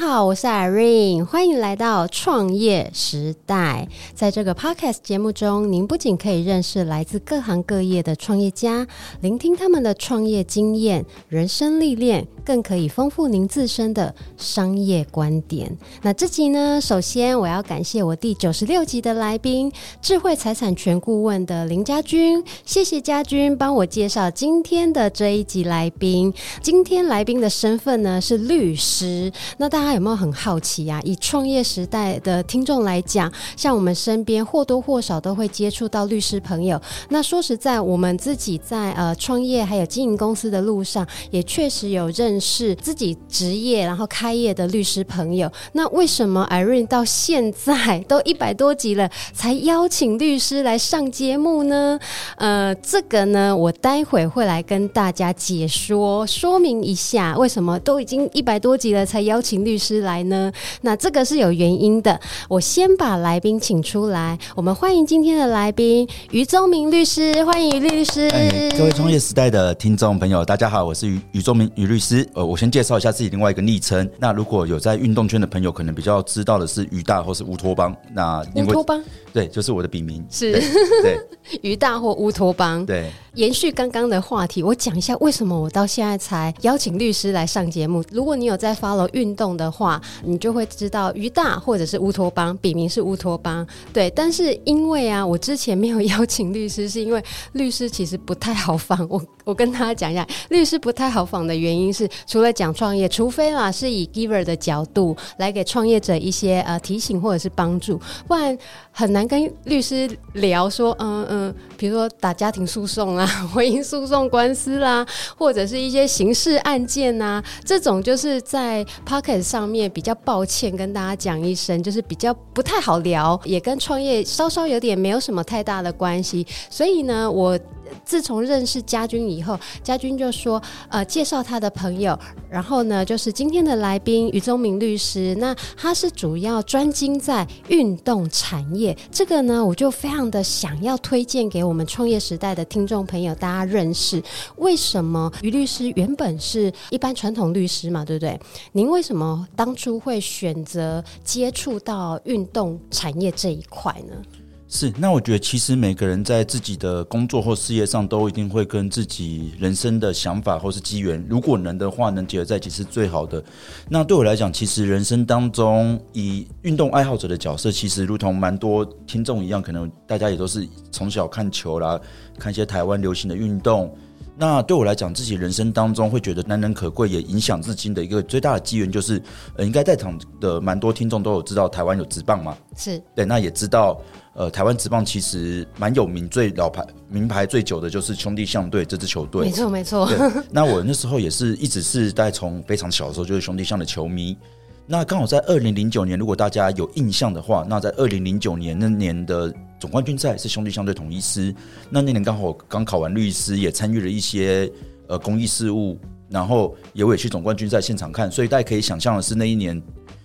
好，我是 Irene，欢迎来到创业时代。在这个 Podcast 节目中，您不仅可以认识来自各行各业的创业家，聆听他们的创业经验、人生历练，更可以丰富您自身的商业观点。那这集呢，首先我要感谢我第九十六集的来宾，智慧财产权顾问的林家军，谢谢家军帮我介绍今天的这一集来宾。今天来宾的身份呢是律师。那大家有没有很好奇、啊？以创业时代的听众来讲，像我们身边或多或少都会接触到律师朋友。那说实在，我们自己在呃创业还有经营公司的路上，也确实有认识自己职业然后开业的律师朋友。那为什么 Irene 到现在都一百多集了，才邀请律师来上节目呢？呃，这个呢，我待会会来跟大家解说说明一下，为什么都已经一百多集了才邀。请律师来呢？那这个是有原因的。我先把来宾请出来，我们欢迎今天的来宾于宗明律师，欢迎于律师。哎，各位创业时代的听众朋友，大家好，我是于于宗明于律师。呃，我先介绍一下自己另外一个昵称。那如果有在运动圈的朋友，可能比较知道的是于大或是乌托邦。那乌托邦。对，就是我的笔名是对，于大或乌托邦。对，延续刚刚的话题，我讲一下为什么我到现在才邀请律师来上节目。如果你有在 follow 运动的话，你就会知道于大或者是乌托邦，笔名是乌托邦。对，但是因为啊，我之前没有邀请律师，是因为律师其实不太好访。我我跟大家讲一下，律师不太好访的原因是，除了讲创业，除非啦是以 giver 的角度来给创业者一些呃提醒或者是帮助，不然很难。跟律师聊说，嗯嗯，比如说打家庭诉讼啊、婚姻诉讼官司啦，或者是一些刑事案件啊，这种就是在 pocket 上面比较抱歉跟大家讲一声，就是比较不太好聊，也跟创业稍稍有点没有什么太大的关系，所以呢，我。自从认识家军以后，家军就说：“呃，介绍他的朋友，然后呢，就是今天的来宾于宗明律师。那他是主要专精在运动产业，这个呢，我就非常的想要推荐给我们创业时代的听众朋友，大家认识。为什么于律师原本是一般传统律师嘛，对不对？您为什么当初会选择接触到运动产业这一块呢？”是，那我觉得其实每个人在自己的工作或事业上，都一定会跟自己人生的想法或是机缘，如果能的话，能结合在一起是最好的。那对我来讲，其实人生当中以运动爱好者的角色，其实如同蛮多听众一样，可能大家也都是从小看球啦，看一些台湾流行的运动。那对我来讲，自己人生当中会觉得难能可贵，也影响至今的一个最大的机缘，就是呃，应该在场的蛮多听众都有知道台湾有职棒嘛？是对，那也知道呃，台湾职棒其实蛮有名，最老牌名牌最久的就是兄弟象队这支球队。没错，没错。那我那时候也是一直是在从非常小的时候就是兄弟象的球迷。那刚好在二零零九年，如果大家有印象的话，那在二零零九年那年的总冠军赛是兄弟相对统一师。那那年刚好刚考完律师，也参与了一些呃公益事务，然后也会去总冠军赛现场看，所以大家可以想象的是，那一年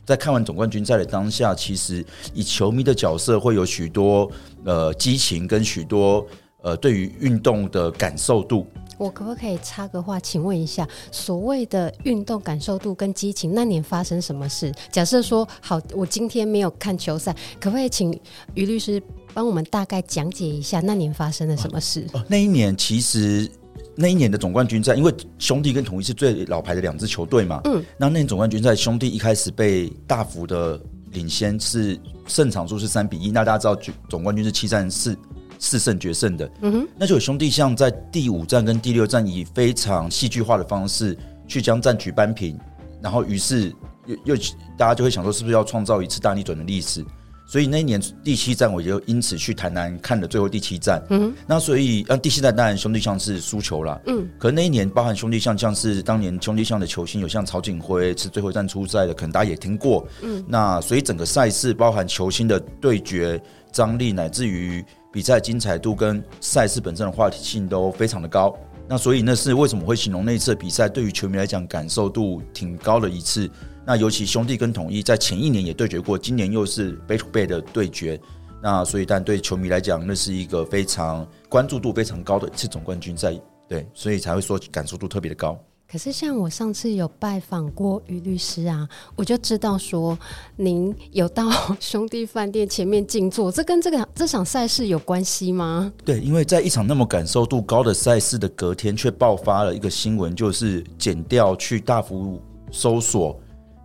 在看完总冠军赛的当下，其实以球迷的角色会有许多呃激情跟许多呃对于运动的感受度。我可不可以插个话？请问一下，所谓的运动感受度跟激情，那年发生什么事？假设说好，我今天没有看球赛，可不可以请于律师帮我们大概讲解一下那年发生了什么事？哦，那一年其实那一年的总冠军赛，因为兄弟跟统一是最老牌的两支球队嘛，嗯，那那年总冠军赛，兄弟一开始被大幅的领先，是胜场数是三比一，那大家知道总冠军是七战四。四胜决胜的，嗯哼，那就有兄弟像在第五战跟第六战以非常戏剧化的方式去将战局扳平，然后于是又又大家就会想说，是不是要创造一次大逆转的历史？所以那一年第七站，我就因此去台南看了最后第七站。嗯，那所以啊，第七站当然兄弟象是输球了。嗯，可是那一年包含兄弟象，像是当年兄弟象的球星有像曹景辉是最后一站出赛的，可能大家也听过。嗯，那所以整个赛事包含球星的对决张力，乃至于比赛精彩度跟赛事本身的话题性都非常的高。那所以那是为什么会形容那一次比赛对于球迷来讲感受度挺高的一次。那尤其兄弟跟统一在前一年也对决过，今年又是 back to back 的对决，那所以但对球迷来讲，那是一个非常关注度非常高的一次总冠军赛，对，所以才会说感受度特别的高。可是像我上次有拜访过于律师啊，我就知道说您有到 兄弟饭店前面静坐，这跟这个这场赛事有关系吗？对，因为在一场那么感受度高的赛事的隔天，却爆发了一个新闻，就是减掉去大幅搜索。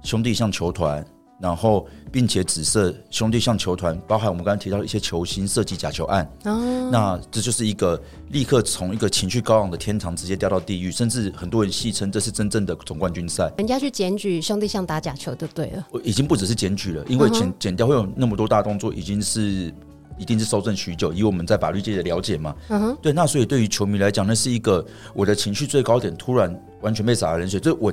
兄弟像球团，然后并且紫色兄弟像球团，包含我们刚才提到的一些球星设计假球案。哦，那这就是一个立刻从一个情绪高昂的天堂直接掉到地狱，甚至很多人戏称这是真正的总冠军赛。人家去检举兄弟像打假球就对了，已经不只是检举了，因为检检掉会有那么多大动作，已经是一定是搜证许久。以我们在法律界的了解嘛，嗯，对，那所以对于球迷来讲，那是一个我的情绪最高点，突然完全被洒了冷水。就我。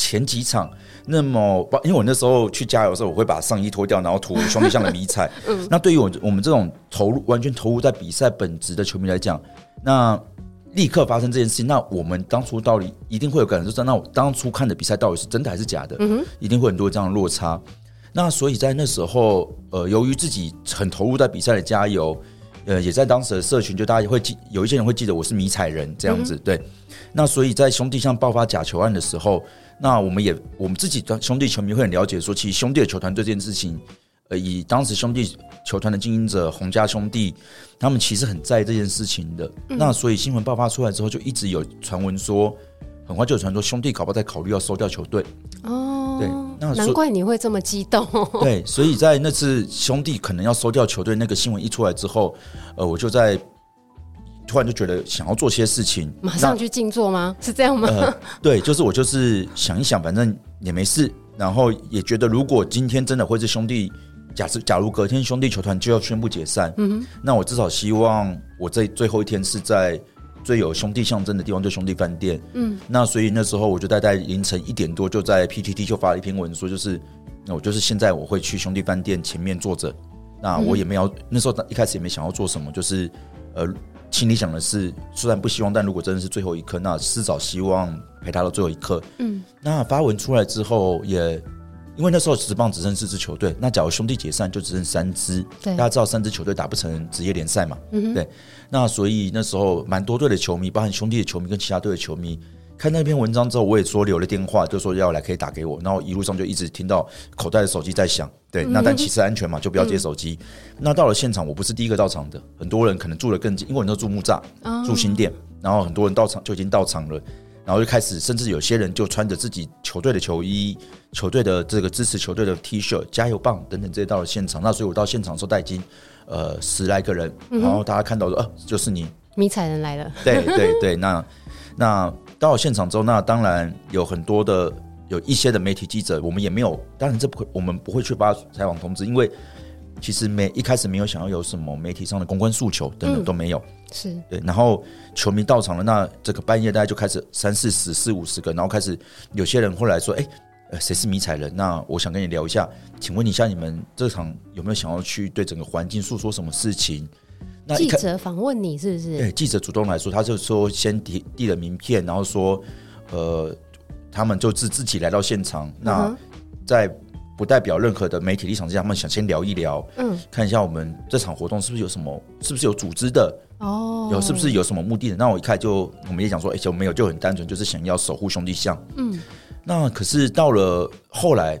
前几场那么，因为我那时候去加油的时候，我会把上衣脱掉，然后涂兄弟象的迷彩。嗯，那对于我我们这种投入完全投入在比赛本质的球迷来讲，那立刻发生这件事情，那我们当初到底一定会有感受，就是那我当初看的比赛到底是真的还是假的？嗯哼，一定会很多这样的落差。那所以在那时候，呃，由于自己很投入在比赛的加油，呃，也在当时的社群，就大家也会记，有一些人会记得我是迷彩人这样子。对，那所以在兄弟像爆发假球案的时候。那我们也，我们自己的兄弟球迷会很了解，说其实兄弟的球团对这件事情，呃，以当时兄弟球团的经营者洪家兄弟，他们其实很在意这件事情的。嗯、那所以新闻爆发出来之后，就一直有传闻说，很快就有传说兄弟搞不好在考虑要收掉球队。哦，对，那难怪你会这么激动。对，所以在那次兄弟可能要收掉球队那个新闻一出来之后，呃，我就在。突然就觉得想要做些事情，马上去静坐吗？是这样吗？呃，对，就是我就是想一想，反正也没事。然后也觉得，如果今天真的会是兄弟，假设假如隔天兄弟球团就要宣布解散，嗯哼，那我至少希望我这最后一天是在最有兄弟象征的地方，就兄弟饭店。嗯，那所以那时候我就大概凌晨一点多就在 PTT 就发了一篇文，说就是那我就是现在我会去兄弟饭店前面坐着。那我也没有那时候一开始也没想要做什么，就是呃。心里想的是，虽然不希望，但如果真的是最后一刻，那至少希望陪他到最后一刻。嗯，那发文出来之后，也因为那时候职棒只剩四支球队，那假如兄弟解散，就只剩三支。对，大家知道三支球队打不成职业联赛嘛？对。那所以那时候蛮多队的球迷，包含兄弟的球迷跟其他队的球迷。看那篇文章之后，我也说留了电话，就说要来可以打给我。然后一路上就一直听到口袋的手机在响，对，那但其实安全嘛，就不要接手机。那到了现场，我不是第一个到场的，很多人可能住的更近，因为我都住木栅，住新店，然后很多人到场就已经到场了，然后就开始，甚至有些人就穿着自己球队的球衣、球队的这个支持球队的 T 恤、加油棒等等这些到了现场。那所以我到现场的时候，大概已经呃十来个人，然后大家看到说，呃，就是你迷彩人来了，对对对，那那。到了现场之后，那当然有很多的有一些的媒体记者，我们也没有，当然这不会，我们不会去发采访通知，因为其实没一开始没有想要有什么媒体上的公关诉求等等都没有，嗯、是对。然后球迷到场了，那这个半夜大家就开始三四十、四五十个，然后开始有些人会来说：“哎，呃，谁是迷彩人？那我想跟你聊一下，请问一下你们这场有没有想要去对整个环境诉说什么事情？”那记者访问你是不是？对，记者主动来说，他就说先递递了名片，然后说，呃，他们就自自己来到现场。那在不代表任何的媒体立场之下，他们想先聊一聊，嗯，看一下我们这场活动是不是有什么，是不是有组织的哦，有是不是有什么目的的？那我一开就我们也讲说，哎，就没有，就很单纯，就是想要守护兄弟像。嗯，那可是到了后来。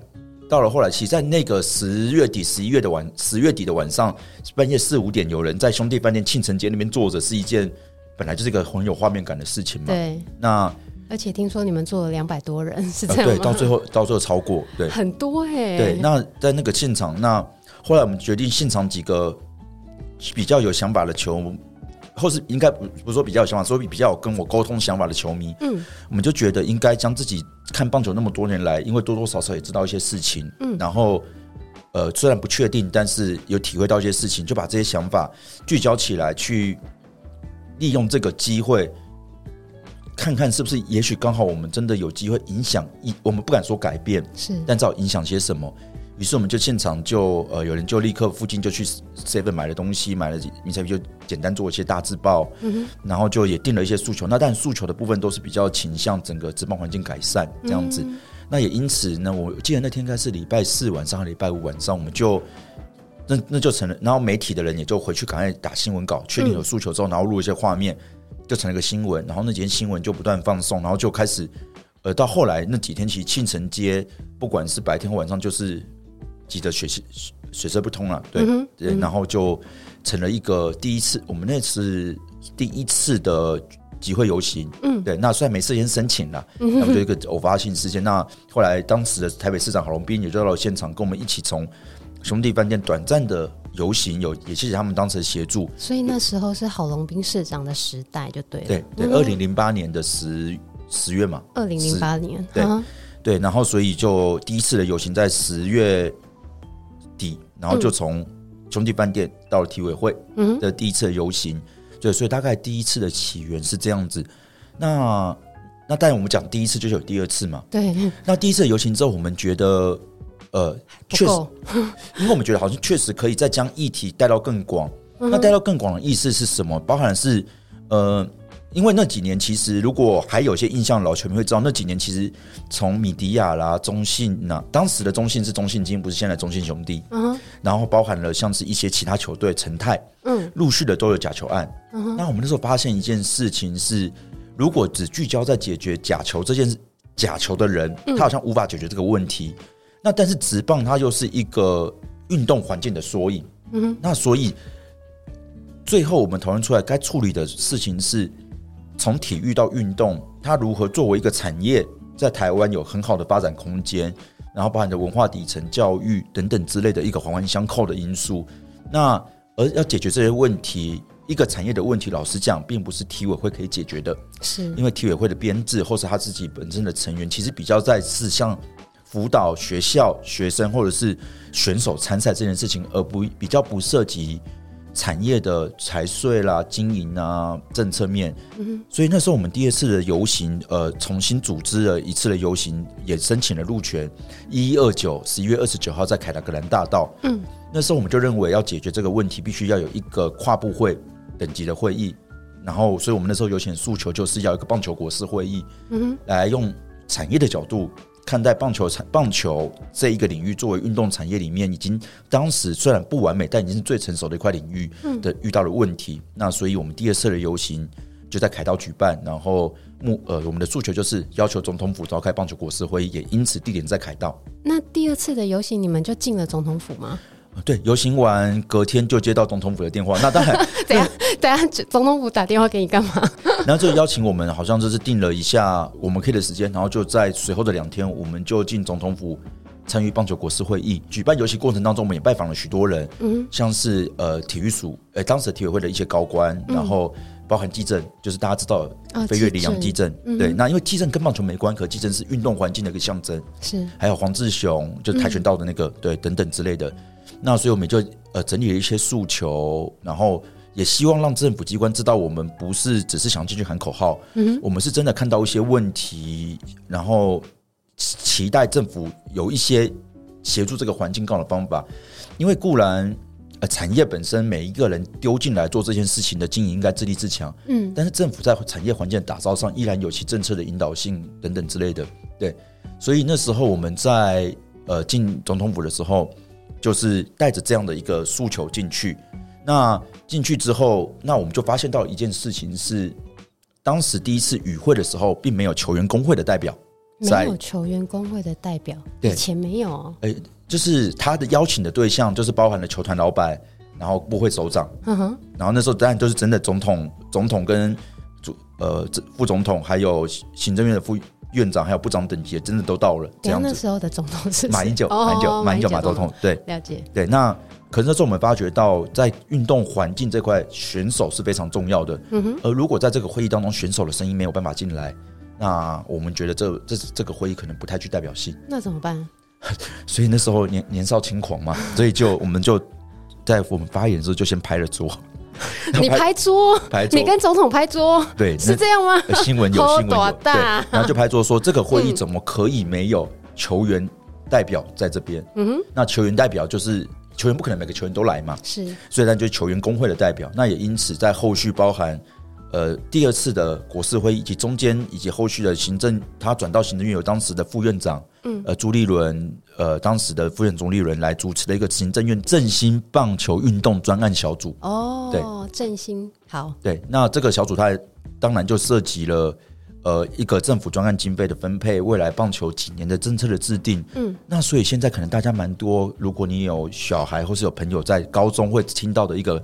到了后来，其实在那个十月底、十一月的晚，十月底的晚上，半夜四五点，有人在兄弟饭店庆城街那边坐着，是一件本来就是一个很有画面感的事情嘛。对。那而且听说你们做了两百多人，是这样吗？对，到最后到最后超过，对，很多哎、欸。对，那在那个现场，那后来我们决定现场几个比较有想法的球。或是应该不不说比较有想法，所以比较有跟我沟通想法的球迷，嗯，我们就觉得应该将自己看棒球那么多年来，因为多多少少也知道一些事情，嗯，然后呃，虽然不确定，但是有体会到一些事情，就把这些想法聚焦起来，去利用这个机会，看看是不是，也许刚好我们真的有机会影响一，我们不敢说改变，是，但至少影响些什么。于是我们就现场就呃，有人就立刻附近就去 Seven 买了东西，买了迷彩 P，就简单做一些大字报，嗯，然后就也定了一些诉求。那但诉求的部分都是比较倾向整个职棒环境改善这样子。嗯、那也因此呢，我记得那天应该是礼拜四晚上和礼拜五晚上，我们就那那就成了。然后媒体的人也就回去赶快打新闻稿，确定有诉求之后，然后录一些画面，就成了一个新闻。然后那几天新闻就不断放送，然后就开始呃，到后来那几天其实庆城街不管是白天或晚上就是。挤得水水泄不通了，对、嗯、对，然后就成了一个第一次，我们那次第一次的集会游行，嗯，对，那虽然没事先申请了，那么就一个偶发性事件。那后来当时的台北市长郝龙斌也就到了现场，跟我们一起从兄弟饭店短暂的游行，有也谢谢他们当时的协助。所以那时候是郝龙斌市长的时代，就对了，对对，二零零八年的十十月嘛，二零零八年，对、嗯、对，然后所以就第一次的游行在十月底。然后就从兄弟饭店到了体委会的第一次的游行，嗯，对，所以大概第一次的起源是这样子。那那当然我们讲第一次就是有第二次嘛，对。那第一次的游行之后，我们觉得呃确实，因为我们觉得好像确实可以再将议题带到更广。那带到更广的意思是什么？包含是呃。因为那几年，其实如果还有些印象老球迷会知道，那几年其实从米迪亚啦、中信那当时的中信是中信金，不是现在中信兄弟。嗯，然后包含了像是一些其他球队，陈泰，嗯，陆续的都有假球案。嗯，那我们那时候发现一件事情是，如果只聚焦在解决假球这件事，假球的人，他好像无法解决这个问题。那但是直棒它又是一个运动环境的缩影。嗯，那所以最后我们讨论出来该处理的事情是。从体育到运动，它如何作为一个产业，在台湾有很好的发展空间，然后包含着文化底层、教育等等之类的一个环环相扣的因素。那而要解决这些问题，一个产业的问题，老实讲，并不是体委会可以解决的，是因为体委会的编制或是他自己本身的成员，其实比较在是像辅导学校学生或者是选手参赛这件事情，而不比较不涉及。产业的财税啦、经营啊、政策面，嗯，所以那时候我们第二次的游行，呃，重新组织了一次的游行，也申请了入权，一一二九十一月二十九号在凯达格兰大道，嗯，那时候我们就认为要解决这个问题，必须要有一个跨部会等级的会议，然后，所以我们那时候有请诉求就是要一个棒球国事会议，嗯，来用产业的角度。看待棒球产棒球这一个领域，作为运动产业里面，已经当时虽然不完美，但已经是最成熟的一块领域的遇到了问题。嗯、那所以我们第二次的游行就在凯道举办，然后目呃我们的诉求就是要求总统府召开棒球国事会议，也因此地点在凯道。那第二次的游行，你们就进了总统府吗？对，游行完隔天就接到总统府的电话。那当然，等下等下，总统府打电话给你干嘛？然后就邀请我们，好像就是定了一下我们可以的时间，然后就在随后的两天，我们就进总统府参与棒球国事会议。举办游行过程当中，我们也拜访了许多人，嗯，像是呃体育署，呃当时的体委会的一些高官，嗯、然后包含地震，就是大家知道飞跃里昂基政，对，那因为地震跟棒球没关，可地震是运动环境的一个象征，是，还有黄志雄，就是跆拳道的那个，嗯、对，等等之类的。那所以我们就呃整理了一些诉求，然后也希望让政府机关知道，我们不是只是想进去喊口号，嗯，我们是真的看到一些问题，然后期待政府有一些协助这个环境更好的方法。因为固然呃产业本身每一个人丢进来做这件事情的经营应该自立自强，嗯，但是政府在产业环境的打造上依然有其政策的引导性等等之类的，对。所以那时候我们在呃进总统府的时候。就是带着这样的一个诉求进去，那进去之后，那我们就发现到一件事情是，当时第一次与会的时候，并没有球员工会的代表，没有球员工会的代表，以前没有、哦。哎、欸，就是他的邀请的对象，就是包含了球团老板，然后部会首长，嗯哼，然后那时候当然就是真的总统、总统跟主呃副总统，还有行政院的副。院长还有部长等级真的都到了，这样子。那时候的总统是马英九，马英九，马英九，马总统。对，了解。对，那可是那时候我们发觉到，在运动环境这块，选手是非常重要的。嗯哼。而如果在这个会议当中，选手的声音没有办法进来，那我们觉得这这这个会议可能不太具代表性。那怎么办？所以那时候年年少轻狂嘛，所以就我们就在我们发言的时候就先拍了桌。你拍桌，拍桌，你跟总统拍桌，对，是这样吗？新闻有新闻有，对，然后就拍桌说这个会议怎么可以没有球员代表在这边？嗯哼，那球员代表就是球员不可能每个球员都来嘛，是，所以那就是球员工会的代表。那也因此在后续包含呃第二次的国事会议以及中间以及后续的行政，他转到行政院有当时的副院长，嗯，呃朱立伦。呃，当时的副院总理人来主持了一个行政院振兴棒球运动专案小组。哦，对，振兴好。对，那这个小组它当然就涉及了呃一个政府专案经费的分配，未来棒球几年的政策的制定。嗯，那所以现在可能大家蛮多，如果你有小孩或是有朋友在高中会听到的一个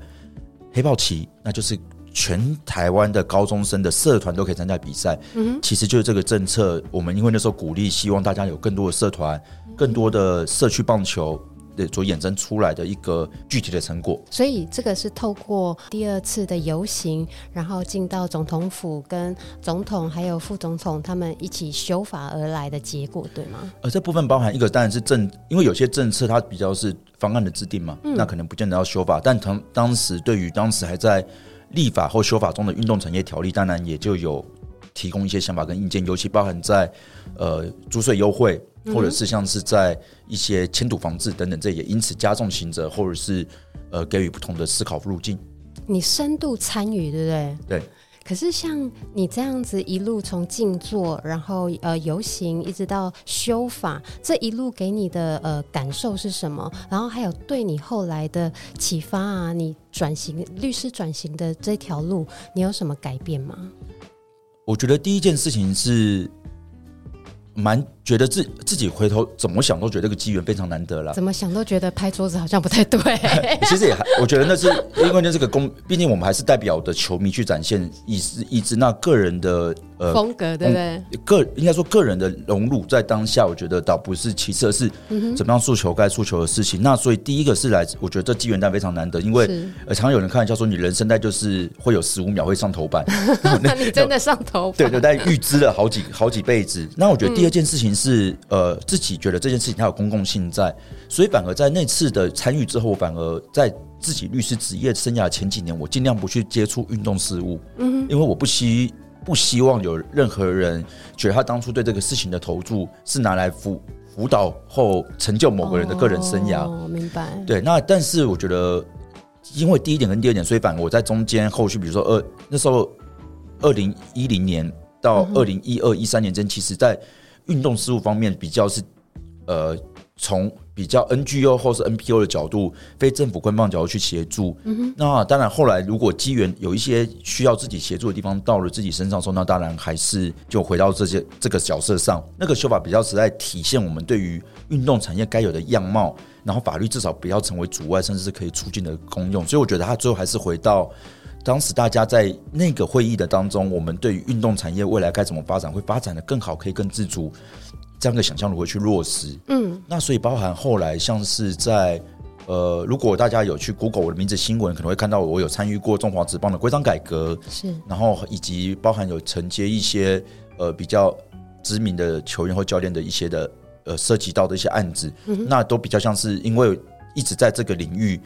黑豹旗，那就是。全台湾的高中生的社团都可以参加比赛，嗯，其实就是这个政策。我们因为那时候鼓励，希望大家有更多的社团，更多的社区棒球的所衍生出来的一个具体的成果。所以这个是透过第二次的游行，然后进到总统府，跟总统还有副总统他们一起修法而来的结果，对吗？呃，这部分包含一个当然是政，因为有些政策它比较是方案的制定嘛，嗯，那可能不见得要修法，但当当时对于当时还在。立法或修法中的运动产业条例，当然也就有提供一些想法跟意见，尤其包含在呃租税优惠，或者是像是在一些迁土防治等等，这也因此加重刑责，或者是呃给予不同的思考路径。你深度参与，对不对？对。可是像你这样子一路从静坐，然后呃游行，一直到修法，这一路给你的呃感受是什么？然后还有对你后来的启发啊，你转型律师转型的这条路，你有什么改变吗？我觉得第一件事情是。蛮觉得自自己回头怎么想都觉得这个机缘非常难得了。怎么想都觉得拍桌子好像不太对。其实也还，我觉得那是因为那是个公，毕竟我们还是代表的球迷去展现意思意志。那个人的呃风格对不对？个应该说个人的融入在当下，我觉得倒不是其次，而是怎么样诉求该诉求的事情。那所以第一个是来，我觉得这机缘蛋非常难得，因为呃常常有人开玩笑说，你人生代就是会有十五秒会上头版。那你真的上头版？对对，但预支了好几好几辈子。那我觉得第。这件事情是呃，自己觉得这件事情它有公共性在，所以反而在那次的参与之后，反而在自己律师职业生涯前几年，我尽量不去接触运动事务，嗯，因为我不希不希望有任何人觉得他当初对这个事情的投注是拿来辅辅导后成就某个人的个人生涯。哦，明白。对，那但是我觉得，因为第一点跟第二点，所以反而我在中间后续，比如说二那时候二零一零年到二零一二一三年间，其实在运动事务方面比较是，呃，从比较 NGO 或是 NPO 的角度，非政府官方角度去协助。嗯。那当然，后来如果机缘有一些需要自己协助的地方，到了自己身上的时候，那当然还是就回到这些这个角色上。那个修法比较实在，体现我们对于运动产业该有的样貌，然后法律至少不要成为阻碍，甚至是可以促进的功用。所以我觉得他最后还是回到。当时大家在那个会议的当中，我们对于运动产业未来该怎么发展，会发展的更好，可以更自主，这样的想象如何去落实？嗯，那所以包含后来像是在呃，如果大家有去 Google 我的名字新闻，可能会看到我有参与过中华职棒的规章改革，是，然后以及包含有承接一些呃比较知名的球员或教练的一些的呃涉及到的一些案子，嗯，那都比较像是因为一直在这个领域。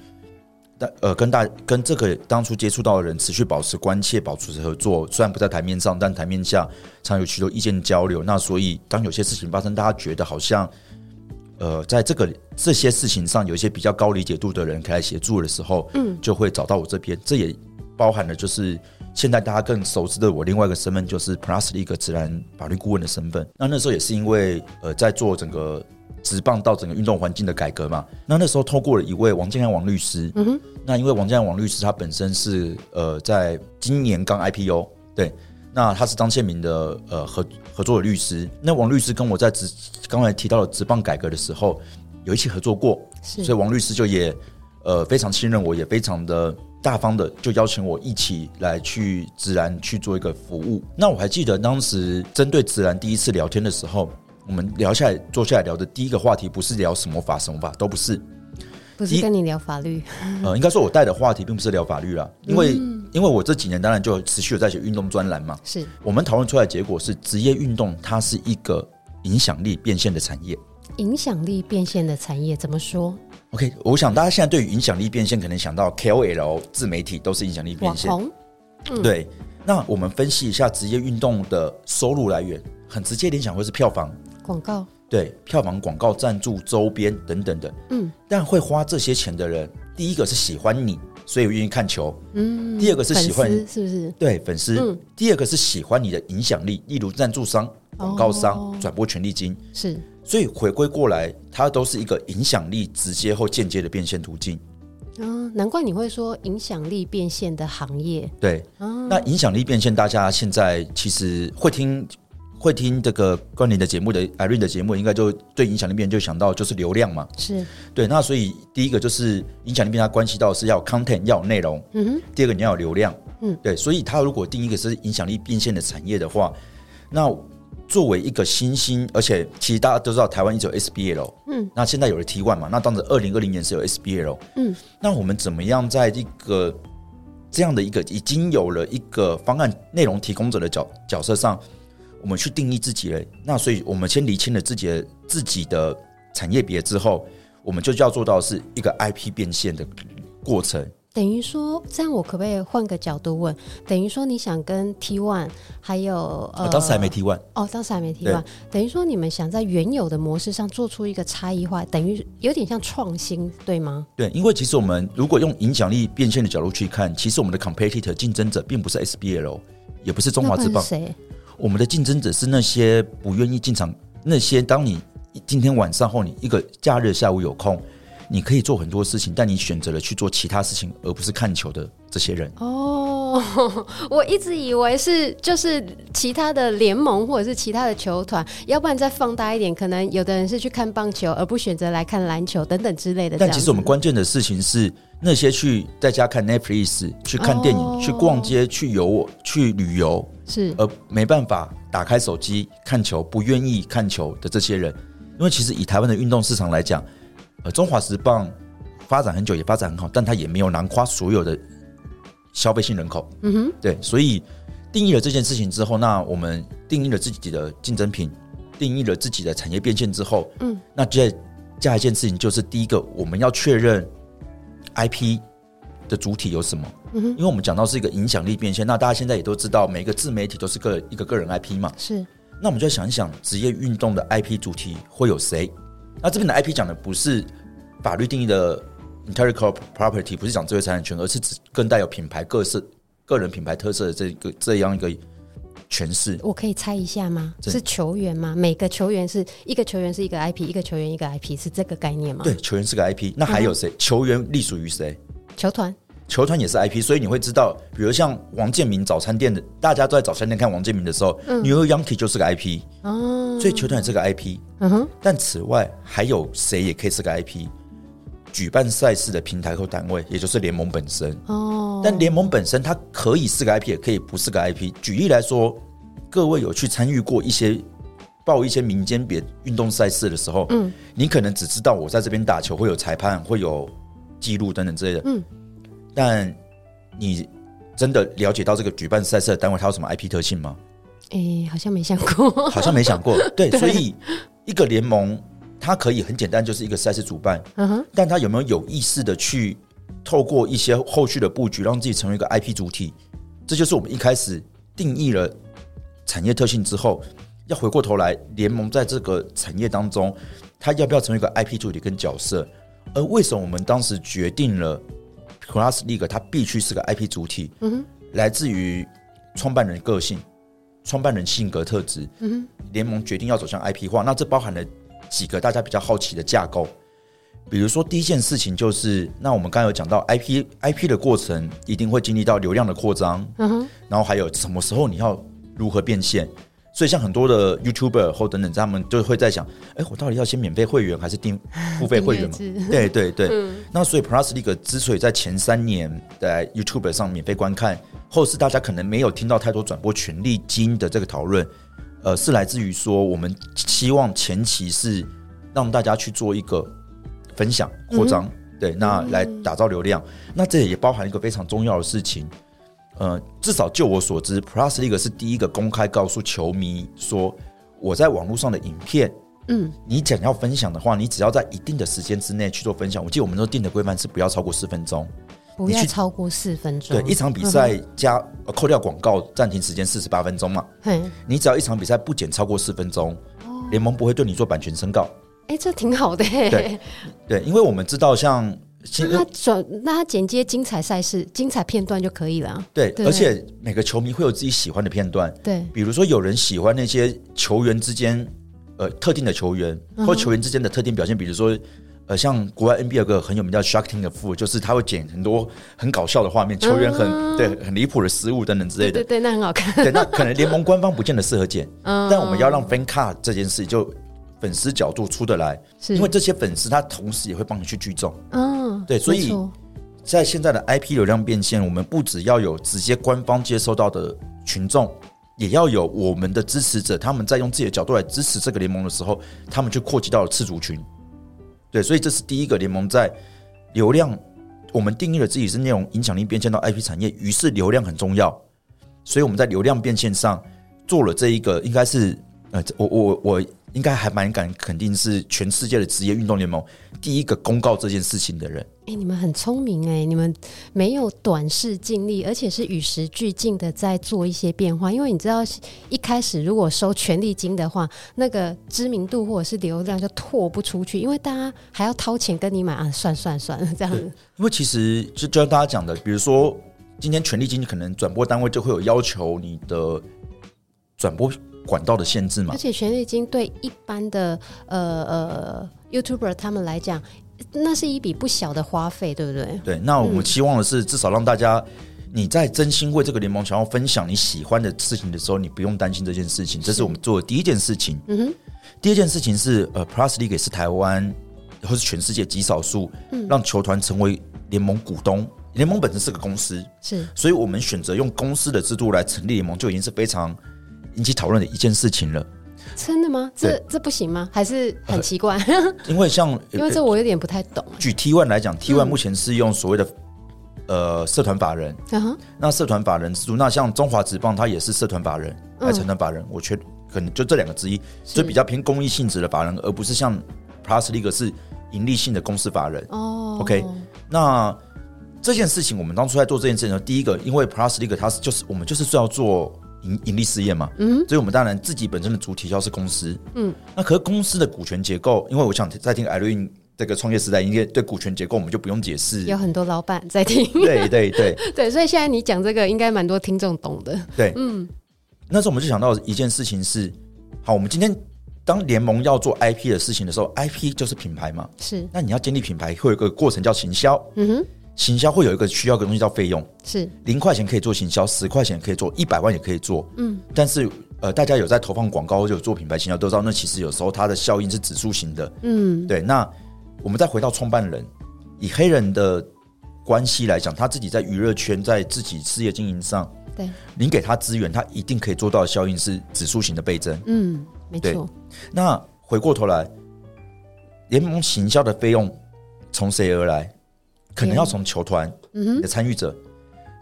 但呃，跟大跟这个当初接触到的人持续保持关切，保持合作。虽然不在台面上，但台面下常有许多意见交流。那所以，当有些事情发生，大家觉得好像呃，在这个这些事情上有一些比较高理解度的人可以来协助的时候，嗯，就会找到我这边。这也包含了就是现在大家更熟知的我另外一个身份，就是 Plus 的一个自然法律顾问的身份。那那时候也是因为呃，在做整个。职棒到整个运动环境的改革嘛，那那时候透过了一位王建安王律师，嗯哼，那因为王建安王律师他本身是呃在今年刚 IPO，对，那他是张宪民的呃合合作的律师，那王律师跟我在直刚才提到了直棒改革的时候有一起合作过，所以王律师就也呃非常信任我，也非常的大方的就邀请我一起来去职篮去做一个服务。那我还记得当时针对职篮第一次聊天的时候。我们聊下来，坐下来聊的第一个话题不是聊什么法什么法，都不是，不是跟你聊法律。呃，应该说我带的话题并不是聊法律啦，因为、嗯、因为我这几年当然就持续有在写运动专栏嘛。是我们讨论出来的结果是，职业运动它是一个影响力变现的产业。影响力变现的产业怎么说？OK，我想大家现在对于影响力变现，可能想到 KOL 自媒体都是影响力变现。对。那我们分析一下职业运动的收入来源，很直接联想会是票房、广告，对，票房、广告、赞助、周边等等的。嗯，但会花这些钱的人，第一个是喜欢你，所以我愿意看球。嗯，第二个是喜欢，是不是？对，粉丝。嗯，第二个是喜欢你的影响力，例如赞助商、广告商、哦、转播权利金。是，所以回归过来，它都是一个影响力直接或间接的变现途径。嗯，难怪你会说影响力变现的行业。对，嗯、那影响力变现，大家现在其实会听会听这个关联的节目的 Irene 的节目，应该就对影响力变就想到就是流量嘛。是对，那所以第一个就是影响力变，它关系到是要 content 要有内容。嗯哼。第二个你要有流量。嗯，对，所以它如果定一个是影响力变现的产业的话，那。作为一个新兴，而且其实大家都知道台湾一直有 SBL，嗯，那现在有了 T one 嘛，那当时二零二零年是有 SBL，嗯，那我们怎么样在一个这样的一个已经有了一个方案内容提供者的角角色上，我们去定义自己了？那所以我们先厘清了自己的自己的产业别之后，我们就要做到是一个 IP 变现的过程。等于说，这样我可不可以换个角度问？等于说，你想跟 T One 还有呃，当时还没 T One 哦，当时还没 T One。等于说，你们想在原有的模式上做出一个差异化，等于有点像创新，对吗？对，因为其实我们如果用影响力变现的角度去看，其实我们的 competitor 竞争者并不是 SBL，也不是中华之棒。谁？我们的竞争者是那些不愿意进场，那些当你今天晚上或，你一个假日下午有空。你可以做很多事情，但你选择了去做其他事情，而不是看球的这些人。哦，我一直以为是就是其他的联盟或者是其他的球团，要不然再放大一点，可能有的人是去看棒球，而不选择来看篮球等等之类的。但其实我们关键的事情是，那些去在家看 Netflix、去看电影、哦、去逛街、去游、去旅游，是而没办法打开手机看球、不愿意看球的这些人，因为其实以台湾的运动市场来讲。呃，中华职棒发展很久，也发展很好，但它也没有囊括所有的消费性人口。嗯哼，对，所以定义了这件事情之后，那我们定义了自己的竞争品，定义了自己的产业变现之后，嗯，那接下一件事情就是第一个，我们要确认 IP 的主体有什么。嗯，因为我们讲到是一个影响力变现，那大家现在也都知道，每个自媒体都是个一个个人 IP 嘛。是，那我们就想一想，职业运动的 IP 主体会有谁？那这边的 IP 讲的不是法律定义的 intellectual property，不是讲智慧财产权，而是指更带有品牌各色、个人品牌特色的这个这样一个诠释。我可以猜一下吗？是球员吗？每个球员是一个球员是一个 IP，一个球员一个 IP，是这个概念吗？对，球员是个 IP。那还有谁？嗯、球员隶属于谁？球团。球团也是 IP，所以你会知道，比如像王建民早餐店的，大家都在早餐店看王建民的时候，嗯，New York Yankees 就是个 IP，哦，所以球团也是个 IP，嗯哼。但此外还有谁也可以是个 IP？举办赛事的平台或单位，也就是联盟本身，哦。但联盟本身它可以是个 IP，也可以不是个 IP。举例来说，各位有去参与过一些报一些民间别运动赛事的时候，嗯，你可能只知道我在这边打球会有裁判，会有记录等等之类的，嗯。但你真的了解到这个举办赛事的单位它有什么 IP 特性吗？哎、欸，好像没想过，好像没想过。对，对，所以一个联盟它可以很简单，就是一个赛事主办。嗯哼，但它有没有有意识的去透过一些后续的布局，让自己成为一个 IP 主体？这就是我们一开始定义了产业特性之后，要回过头来，联盟在这个产业当中，它要不要成为一个 IP 主体跟角色？而为什么我们当时决定了 Class League 它必须是个 IP 主体，嗯哼，来自于创办人个性、创办人性格特质，嗯哼，联盟决定要走向 IP 化，那这包含了几个大家比较好奇的架构，比如说第一件事情就是，那我们刚刚有讲到 IP IP 的过程一定会经历到流量的扩张，嗯哼，然后还有什么时候你要如何变现。所以，像很多的 YouTuber 或等等，他们就会在想：哎，我到底要先免费会员还是订 付费会员嘛？对对对。嗯、那所以 Plus League 之所以在前三年在 YouTube 上免费观看，后世大家可能没有听到太多转播权利金的这个讨论，呃，是来自于说我们希望前期是让大家去做一个分享扩张，嗯、对，那来打造流量。嗯、那这也包含一个非常重要的事情。呃，至少就我所知，Plus League 是第一个公开告诉球迷说，我在网络上的影片嗯，你想要分享的话，你只要在一定的时间之内去做分享。我记得我们都定的规范是不要超过四分钟，不要超过四分钟。对，一场比赛加、嗯、扣掉广告暂停时间四十八分钟嘛。嗯，你只要一场比赛不减超过四分钟，联、哦、盟不会对你做版权申告。哎、欸，这挺好的。对，对，因为我们知道像。那他转，那他剪接精彩赛事、精彩片段就可以了。对，对，而且每个球迷会有自己喜欢的片段。对，比如说有人喜欢那些球员之间，呃，特定的球员或球员之间的特定表现，比如说，呃，像国外 NBA 有个很有名叫 Shaqtin' a Fool，就是他会剪很多很搞笑的画面，球员很、嗯、对很离谱的失误等等之类的。对，对，对，那很好看。对，那可能联盟官方不见得适合剪，嗯、但我们要让 Fan Cut 这件事就。粉丝角度出得来，是因为这些粉丝他同时也会帮你去聚众。嗯，对，所以在现在的 IP 流量变现，我们不只要有直接官方接收到的群众，也要有我们的支持者，他们在用自己的角度来支持这个联盟的时候，他们就扩及到了次族群。对，所以这是第一个联盟在流量，我们定义了自己是内容影响力变现到 IP 产业，于是流量很重要，所以我们在流量变现上做了这一个，应该是呃，我我我。应该还蛮敢肯定是全世界的职业运动联盟第一个公告这件事情的人。哎、欸，你们很聪明哎、欸，你们没有短视尽力，而且是与时俱进的在做一些变化。因为你知道，一开始如果收权利金的话，那个知名度或者是流量就拓不出去，因为大家还要掏钱跟你买啊，算算算这样子。因为其实就就像大家讲的，比如说今天权利金可能转播单位就会有要求你的转播。管道的限制嘛，而且权利金对一般的呃呃 YouTuber 他们来讲，那是一笔不小的花费，对不对？对，那我们期望的是，至少让大家你在真心为这个联盟想要分享你喜欢的事情的时候，你不用担心这件事情。这是我们做的第一件事情。嗯哼，第二件事情是呃，Plus League 是台湾或是全世界极少数嗯让球团成为联盟股东。联盟本身是个公司，是，所以我们选择用公司的制度来成立联盟，就已经是非常。引起讨论的一件事情了，真的吗？这这不行吗？还是很奇怪？呃、因为像 因为这我有点不太懂。举 T One 来讲，T One 目前是用所谓的、嗯、呃社团法人，嗯、那社团法人制度，那像中华职棒，它也是社团法人还是成团法人？我觉得可能就这两个之一，所以比较偏公益性质的法人，而不是像 Plus League 是盈利性的公司法人。哦，OK，那这件事情我们当初在做这件事情的时候，第一个，因为 Plus League 它是就是我们就是要做。盈盈利事业嘛，嗯，所以我们当然自己本身的主体要是公司，嗯，那可是公司的股权结构，因为我想在听 Irene 这个创业时代，应该对股权结构我们就不用解释，有很多老板在听，对对对。对，所以现在你讲这个，应该蛮多听众懂的，对，嗯，那时候我们就想到一件事情是，好，我们今天当联盟要做 IP 的事情的时候，IP 就是品牌嘛，是，那你要建立品牌，会有一个过程叫行销，嗯哼。行销会有一个需要个东西叫费用，是零块钱可以做行销，十块钱可以做，一百万也可以做。嗯，但是呃，大家有在投放广告或者做品牌行销都知道，那其实有时候它的效应是指数型的。嗯，对。那我们再回到创办人，以黑人的关系来讲，他自己在娱乐圈，在自己事业经营上，对，您给他资源，他一定可以做到的效应是指数型的倍增。嗯，没错。那回过头来，联盟行销的费用从谁而来？可能要从球团的参与者，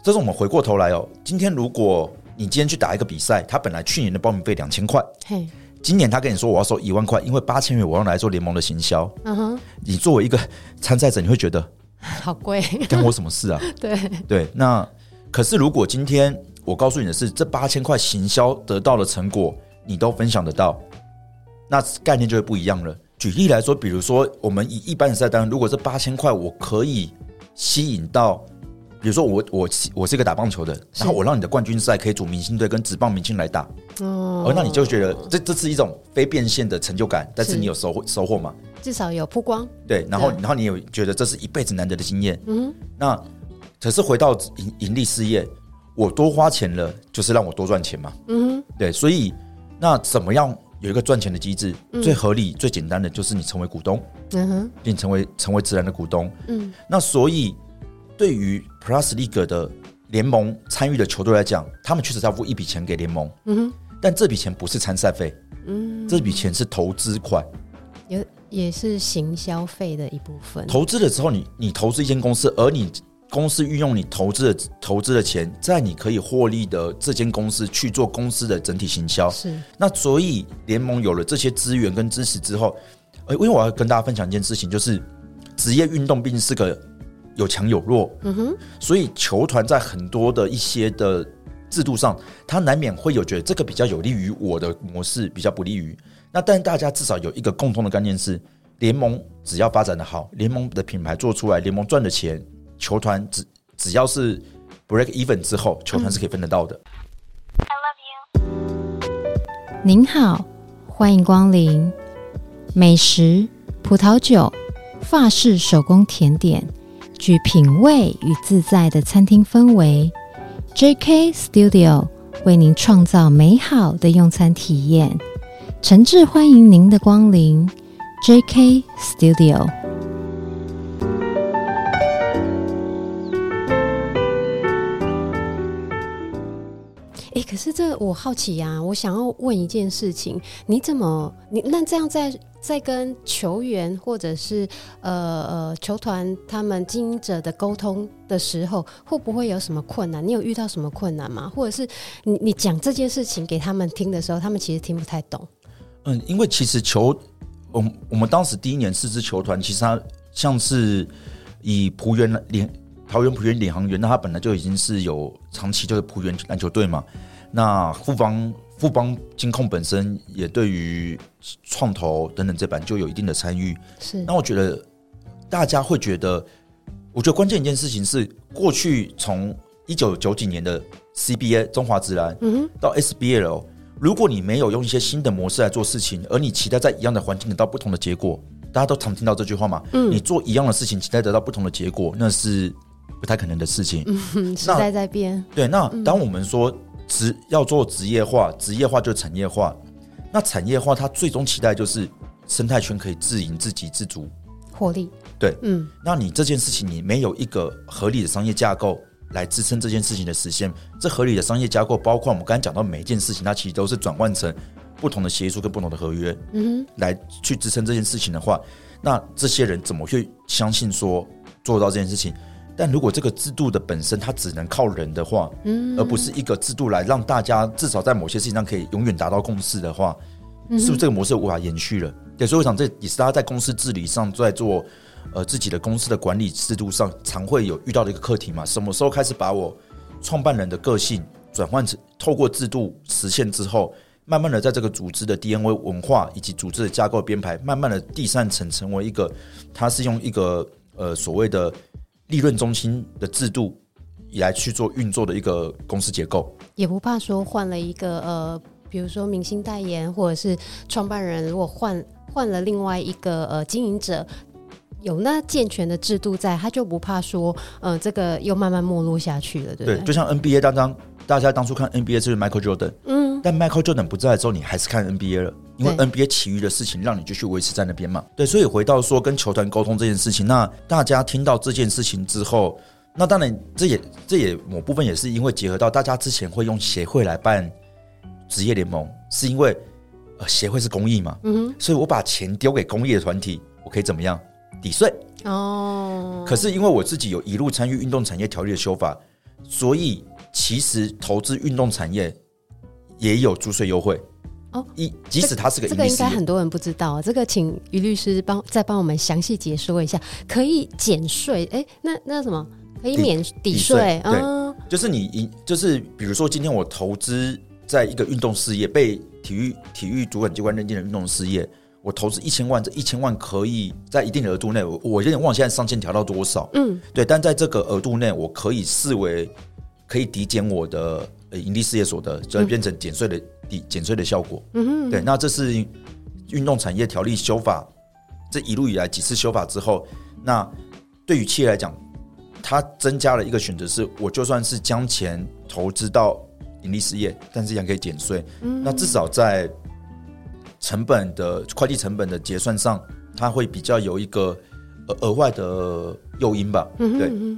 这是我们回过头来哦。今天如果你今天去打一个比赛，他本来去年的报名费两千块，今年他跟你说我要收一万块，因为八千元我要来做联盟的行销。嗯哼，你作为一个参赛者，你会觉得好贵，关我什么事啊？对对，那可是如果今天我告诉你的是，这八千块行销得到的成果，你都分享得到，那概念就会不一样了。举例来说，比如说我们以一般的赛单，如果这八千块我可以吸引到，比如说我我我是一个打棒球的，然后我让你的冠军赛可以组明星队跟职棒明星来打，哦，而那你就觉得这这是一种非变现的成就感，但是你有收获收获吗？至少有曝光，对，然后然后你有觉得这是一辈子难得的经验，嗯，那可是回到盈盈利事业，我多花钱了，就是让我多赚钱嘛，嗯，对，所以那怎么样？有一个赚钱的机制，嗯、最合理、最简单的就是你成为股东，嗯哼，并成为成为自然的股东，嗯。那所以，对于 Plus League 的联盟参与的球队来讲，他们确实要付一笔钱给联盟，嗯哼。但这笔钱不是参赛费，嗯，这笔钱是投资款，也也是行消费的一部分。投资的时候，你你投资一间公司，而你公司运用你投资的投资的钱，在你可以获利的这间公司去做公司的整体行销。是。那所以联盟有了这些资源跟支持之后，呃，因为我要跟大家分享一件事情，就是职业运动毕竟是个有强有弱。嗯哼。所以球团在很多的一些的制度上，他难免会有觉得这个比较有利于我的模式，比较不利于。那但大家至少有一个共通的概念是，联盟只要发展的好，联盟的品牌做出来，联盟赚的钱。球团只只要是 break even 之后，球团是可以分得到的。I love you。您好，欢迎光临。美食、葡萄酒、法式手工甜点，具品味与自在的餐厅氛围。JK Studio 为您创造美好的用餐体验，诚挚欢迎您的光临。JK Studio。是这我好奇呀、我想要问一件事情：你怎么你那这样在在跟球员或者是呃呃球团他们经营者的沟通的时候，会不会有什么困难？你有遇到什么困难吗？或者是你你讲这件事情给他们听的时候，他们其实听不太懂。嗯，因为其实球，我我们当时第一年四支球团，其实它像是以璞园领桃园璞园领航员，那他本来就已经是有长期就是璞园篮球队嘛。那富邦富邦金控本身也对于创投等等这版就有一定的参与。是。那我觉得大家会觉得，我觉得关键一件事情是，过去从一九九几年的 CBA 中华职篮，嗯到 SBL，如果你没有用一些新的模式来做事情，而你期待在一样的环境得到不同的结果，大家都常听到这句话嘛？嗯。你做一样的事情，期待得到不同的结果，那是不太可能的事情。嗯，时代在变。对，那当我们说。职要做职业化，职业化就产业化。那产业化，它最终期待就是生态圈可以自营、自给自足、获利。对，嗯。那你这件事情，你没有一个合理的商业架构来支撑这件事情的实现。这合理的商业架构，包括我们刚才讲到每一件事情，它其实都是转换成不同的协议书跟不同的合约，嗯，来去支撑这件事情的话，那这些人怎么去相信说做到这件事情？但如果这个制度的本身它只能靠人的话，嗯，而不是一个制度来让大家至少在某些事情上可以永远达到共识的话，是不是这个模式无法延续了？对，所以我想这也是大家在公司治理上，在做呃自己的公司的管理制度上，常会有遇到的一个课题嘛。什么时候开始把我创办人的个性转换成透过制度实现之后，慢慢的在这个组织的 DNA 文化以及组织的架构编排，慢慢的第三层成为一个，它是用一个呃所谓的。利润中心的制度以来去做运作的一个公司结构，也不怕说换了一个呃，比如说明星代言，或者是创办人，如果换换了另外一个呃经营者，有那健全的制度在，他就不怕说呃这个又慢慢没落下去了，对不对？对，就像 NBA 当当大家当初看 NBA 就是 Michael Jordan，嗯。但 Michael Jordan 不在的时候，你还是看 NBA 了，因为 NBA 其余的事情让你继续维持在那边嘛。对，所以回到说跟球团沟通这件事情，那大家听到这件事情之后，那当然这也这也某部分也是因为结合到大家之前会用协会来办职业联盟，是因为呃协会是公益嘛，嗯哼，所以我把钱丢给公益的团体，我可以怎么样抵税哦。可是因为我自己有一路参与运动产业条例的修法，所以其实投资运动产业。也有租税优惠哦，一即使它是个这，这个应该很多人不知道，这个请于律师帮再帮我们详细解说一下，可以减税哎，那那什么可以免抵税？对，嗯、就是你一就是比如说今天我投资在一个运动事业被体育体育主管机关认定的运动事业，我投资一千万，这一千万可以在一定的额度内，我我有点忘现在上限调到多少，嗯，对，但在这个额度内，我可以视为可以抵减我的。呃，盈利事业所得就会变成减税的抵减税的效果。嗯哼，对，那这是运动产业条例修法这一路以来几次修法之后，那对于企业来讲，它增加了一个选择，是我就算是将钱投资到盈利事业，但是也可以减税。嗯，那至少在成本的会计成本的结算上，它会比较有一个额外的诱因吧。嗯哼，对，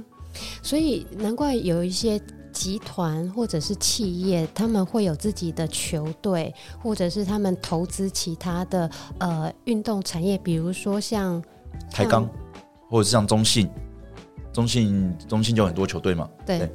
所以难怪有一些。集团或者是企业，他们会有自己的球队，或者是他们投资其他的呃运动产业，比如说像，像台钢，或者是像中信，中信中信就很多球队嘛。对，对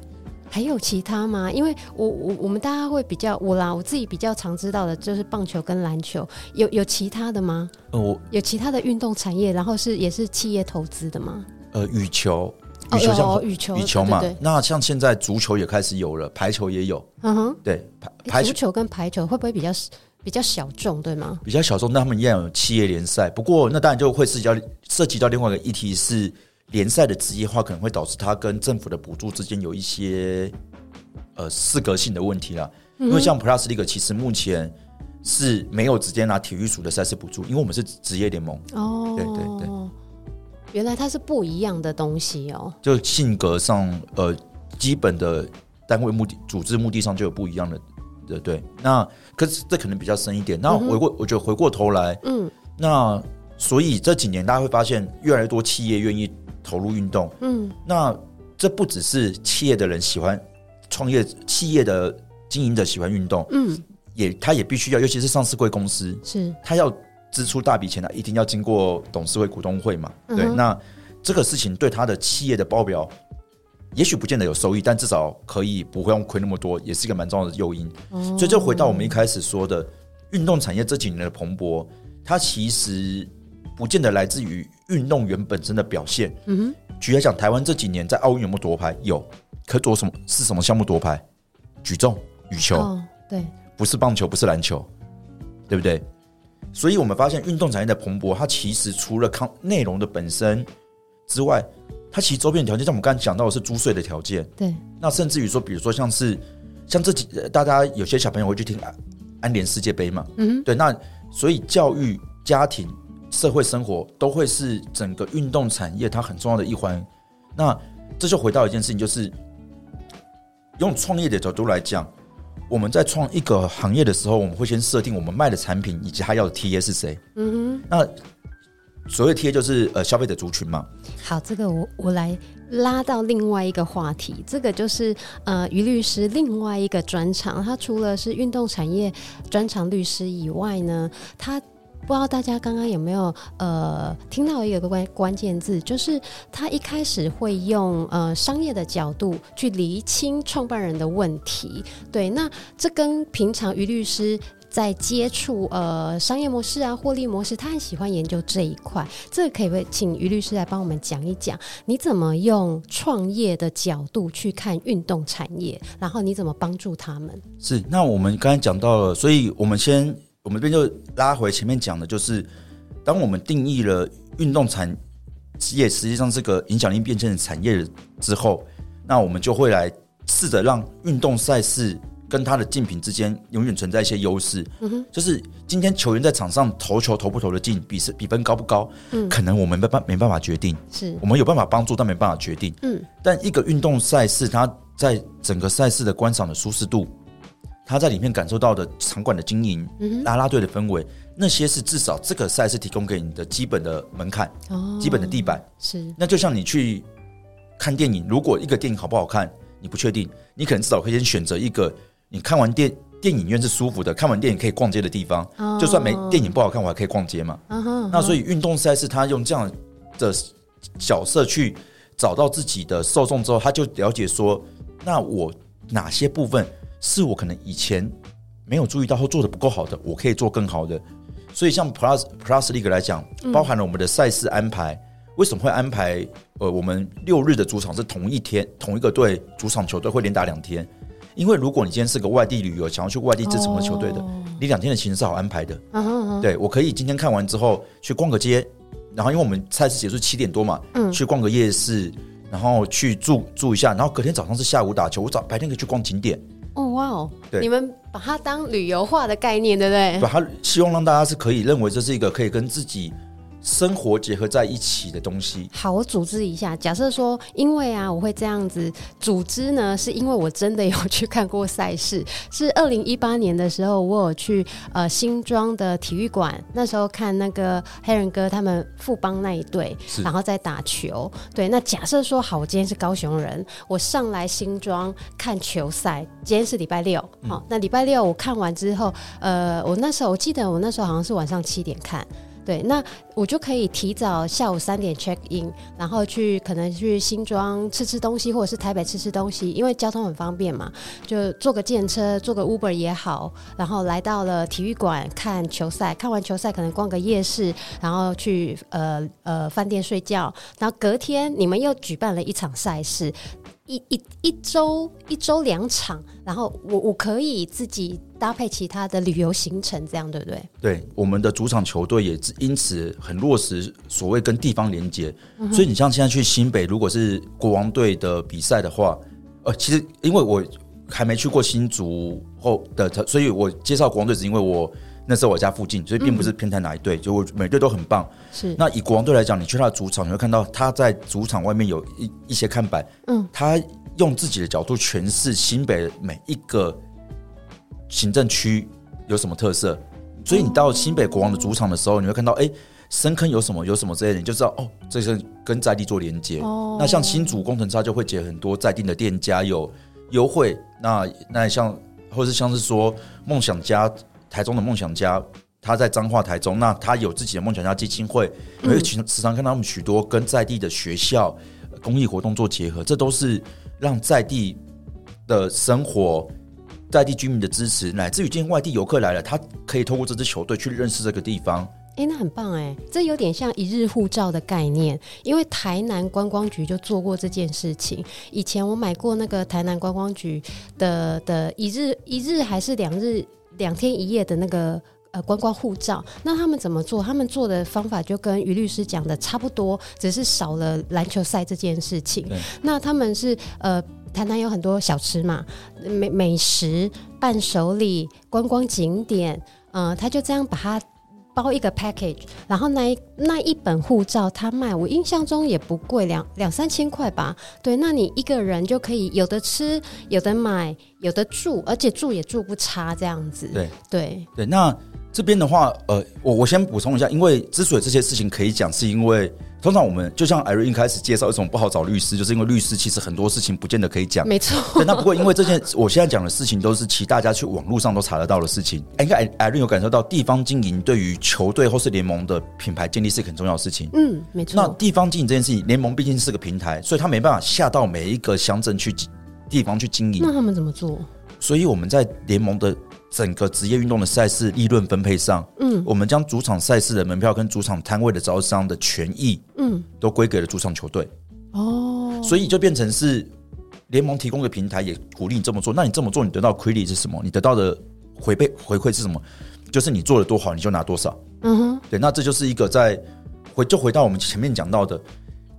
还有其他吗？因为我我我们大家会比较我啦，我自己比较常知道的就是棒球跟篮球，有有其他的吗？呃，我有其他的运动产业，然后是也是企业投资的吗？呃，羽球。羽球像羽球，羽球嘛，那像现在足球也开始有了，排球也有。嗯哼，对，排足球跟排球会不会比较比较小众，对吗？比较小众，那他们一样有企业联赛。不过那当然就会涉及到涉及到另外一个议题是联赛的职业化，可能会导致它跟政府的补助之间有一些呃适格性的问题啦。因为像 Plus League 其实目前是没有直接拿体育署的赛事补助，因为我们是职业联盟。哦，对对对。原来它是不一样的东西哦，就性格上，呃，基本的单位目的、组织目的上就有不一样的，对对。那可是这可能比较深一点。那回过，嗯、我觉得回过头来，嗯，那所以这几年大家会发现，越来越多企业愿意投入运动，嗯，那这不只是企业的人喜欢创业，企业的经营者喜欢运动，嗯，也他也必须要，尤其是上市贵公司，是。他要。支出大笔钱呢，一定要经过董事会、股东会嘛？对，嗯、那这个事情对他的企业的报表，也许不见得有收益，但至少可以不会用亏那么多，也是一个蛮重要的诱因。哦、所以，就回到我们一开始说的，运动产业这几年的蓬勃，它其实不见得来自于运动员本身的表现。嗯哼，举例来讲，台湾这几年在奥运有没有夺牌？有，可夺什么？是什么项目夺牌？举重、羽球？哦、对，不是棒球，不是篮球，对不对？所以我们发现运动产业的蓬勃，它其实除了康内容的本身之外，它其实周边条件，像我们刚才讲到的是租税的条件。对。那甚至于说，比如说像是像这几大家有些小朋友会去听安安联世界杯嘛？嗯。对。那所以教育、家庭、社会生活都会是整个运动产业它很重要的一环。那这就回到一件事情，就是用创业的角度来讲。我们在创一个行业的时候，我们会先设定我们卖的产品以及他要的 TA 是谁。嗯哼，那所谓 TA 就是呃消费者族群嘛。好，这个我我来拉到另外一个话题，这个就是呃于律师另外一个专长，他除了是运动产业专长律师以外呢，他。不知道大家刚刚有没有呃听到一个关关键字，就是他一开始会用呃商业的角度去厘清创办人的问题。对，那这跟平常于律师在接触呃商业模式啊、获利模式，他很喜欢研究这一块。这个可以不请于律师来帮我们讲一讲，你怎么用创业的角度去看运动产业，然后你怎么帮助他们？是，那我们刚才讲到了，所以我们先。我们这边就拉回前面讲的，就是当我们定义了运动产业实际上是个影响力变现的产业之后，那我们就会来试着让运动赛事跟它的竞品之间永远存在一些优势。就是今天球员在场上投球投不投得进，比是比分高不高，嗯，可能我们没办没办法决定，是我们有办法帮助，但没办法决定。嗯，但一个运动赛事，它在整个赛事的观赏的舒适度。他在里面感受到的场馆的经营、啦啦队的氛围，那些是至少这个赛事提供给你的基本的门槛、哦、基本的地板。是，那就像你去看电影，如果一个电影好不好看，你不确定，你可能至少可以先选择一个你看完电电影院是舒服的，看完电影可以逛街的地方。哦、就算没电影不好看，我还可以逛街嘛。那所以运动赛事，他用这样的角色去找到自己的受众之后，他就了解说，那我哪些部分。是我可能以前没有注意到或做的不够好的，我可以做更好的。所以像 Plus Plus League 来讲，包含了我们的赛事安排。嗯、为什么会安排？呃，我们六日的主场是同一天，同一个队主场球队会连打两天。因为如果你今天是个外地旅游，想要去外地支持我们球队的，哦、你两天的行程是好安排的。嗯嗯嗯、对，我可以今天看完之后去逛个街，然后因为我们赛事结束七点多嘛，嗯，去逛个夜市，然后去住住一下，然后隔天早上是下午打球，我早白天可以去逛景点。哦，哇哦！对，你们把它当旅游化的概念，对不对？把它希望让大家是可以认为这是一个可以跟自己。生活结合在一起的东西。好，我组织一下。假设说，因为啊，我会这样子组织呢，是因为我真的有去看过赛事。是二零一八年的时候，我有去呃新庄的体育馆，那时候看那个黑人哥他们富邦那一队，然后在打球。对，那假设说，好，我今天是高雄人，我上来新庄看球赛。今天是礼拜六，好，嗯、那礼拜六我看完之后，呃，我那时候我记得我那时候好像是晚上七点看。对，那我就可以提早下午三点 check in，然后去可能去新庄吃吃东西，或者是台北吃吃东西，因为交通很方便嘛，就坐个电车，坐个 Uber 也好，然后来到了体育馆看球赛，看完球赛可能逛个夜市，然后去呃呃饭店睡觉，然后隔天你们又举办了一场赛事。一一一周一周两场，然后我我可以自己搭配其他的旅游行程，这样对不对？对，我们的主场球队也因此很落实所谓跟地方连接，嗯、所以你像现在去新北，如果是国王队的比赛的话，呃，其实因为我还没去过新竹后的，所以我介绍国王队是因为我。那是我家附近，所以并不是偏袒哪一队，嗯、就我每队都很棒。是那以国王队来讲，你去他的主场，你会看到他在主场外面有一一些看板，嗯，他用自己的角度诠释新北每一个行政区有什么特色。所以你到新北国王的主场的时候，你会看到，哎、欸，深坑有什么有什么之类的，你就知道哦，这是跟在地做连接。哦，那像新竹工程差就会结很多在地的店家有优惠。那那像或是像是说梦想家。台中的梦想家，他在彰化台中，那他有自己的梦想家基金会，因为时常看到他们许多跟在地的学校公益活动做结合，这都是让在地的生活、在地居民的支持，乃至于今天外地游客来了，他可以透过这支球队去认识这个地方。哎、欸，那很棒哎，这有点像一日护照的概念，因为台南观光局就做过这件事情。以前我买过那个台南观光局的的一日一日还是两日。两天一夜的那个呃观光护照，那他们怎么做？他们做的方法就跟于律师讲的差不多，只是少了篮球赛这件事情。那他们是呃，台南有很多小吃嘛，美美食、伴手礼、观光景点，呃，他就这样把它。包一个 package，然后那一那一本护照他卖，我印象中也不贵，两两三千块吧。对，那你一个人就可以有的吃，有的买，有的住，而且住也住不差，这样子。对对对，那这边的话，呃，我我先补充一下，因为之所以这些事情可以讲，是因为。通常我们就像 Irene 一开始介绍，一种不好找律师，就是因为律师其实很多事情不见得可以讲。没错。对，那不过因为这件我现在讲的事情都是其大家去网络上都查得到的事情。应该艾艾瑞有感受到地方经营对于球队或是联盟的品牌建立是很重要的事情。嗯，没错。那地方经营这件事情，联盟毕竟是个平台，所以他没办法下到每一个乡镇去地方去经营。那他们怎么做？所以我们在联盟的。整个职业运动的赛事利润分配上，嗯，我们将主场赛事的门票跟主场摊位的招商的权益，嗯，都归给了主场球队。哦，所以就变成是联盟提供的平台，也鼓励你这么做。那你这么做，你得到 credit 是什么？你得到的回馈回馈是什么？就是你做的多好，你就拿多少。嗯哼，对，那这就是一个在回就回到我们前面讲到的，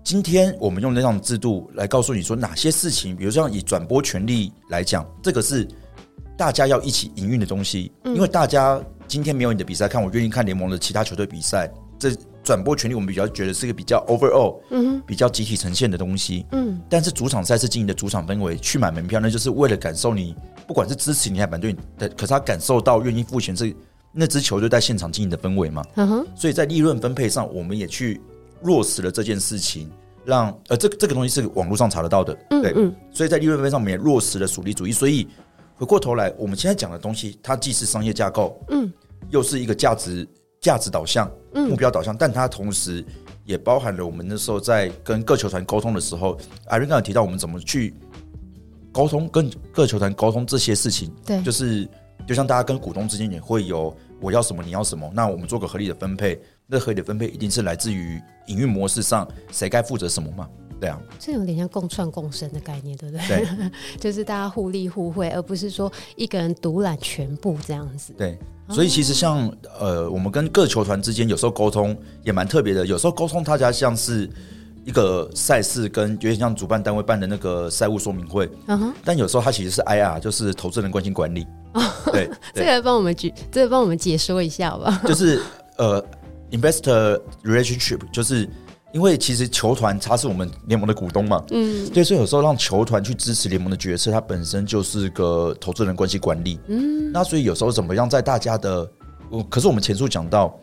今天我们用那样制度来告诉你说哪些事情，比如像以转播权利来讲，这个是。大家要一起营运的东西，因为大家今天没有你的比赛看，我愿意看联盟的其他球队比赛。这转播权利我们比较觉得是一个比较 overall，嗯，比较集体呈现的东西，嗯。但是主场赛事经营的主场氛围，去买门票，那就是为了感受你，不管是支持你还是反对你的，可是他感受到愿意付钱是那支球队在现场经营的氛围嘛，嗯哼。所以在利润分配上，我们也去落实了这件事情，让呃这个这个东西是网络上查得到的，对，嗯。所以在利润分配上，我们也落实了属地主义，所以。回过头来，我们现在讲的东西，它既是商业架构，嗯，又是一个价值价值导向、目标导向，但它同时也包含了我们那时候在跟各球团沟通的时候，Irene 刚才提到我们怎么去沟通，跟各球团沟通这些事情，对，就是就像大家跟股东之间也会有我要什么你要什么，那我们做个合理的分配，那合理的分配一定是来自于营运模式上谁该负责什么嘛。对啊，这有点像共创共生的概念，对不对？对，就是大家互利互惠，而不是说一个人独揽全部这样子。对，所以其实像、哦、呃，我们跟各球团之间有时候沟通也蛮特别的，有时候沟通大家像是一个赛事，跟有点像主办单位办的那个赛务说明会。但有时候它其实是 IR，就是投资人关心管理。对，这个帮我们举，这个帮我们解说一下吧。就是呃，investor relationship，就是。因为其实球团它是我们联盟的股东嘛，嗯，对，所以有时候让球团去支持联盟的决策，它本身就是个投资人关系管理，嗯，那所以有时候怎么样在大家的，可是我们前述讲到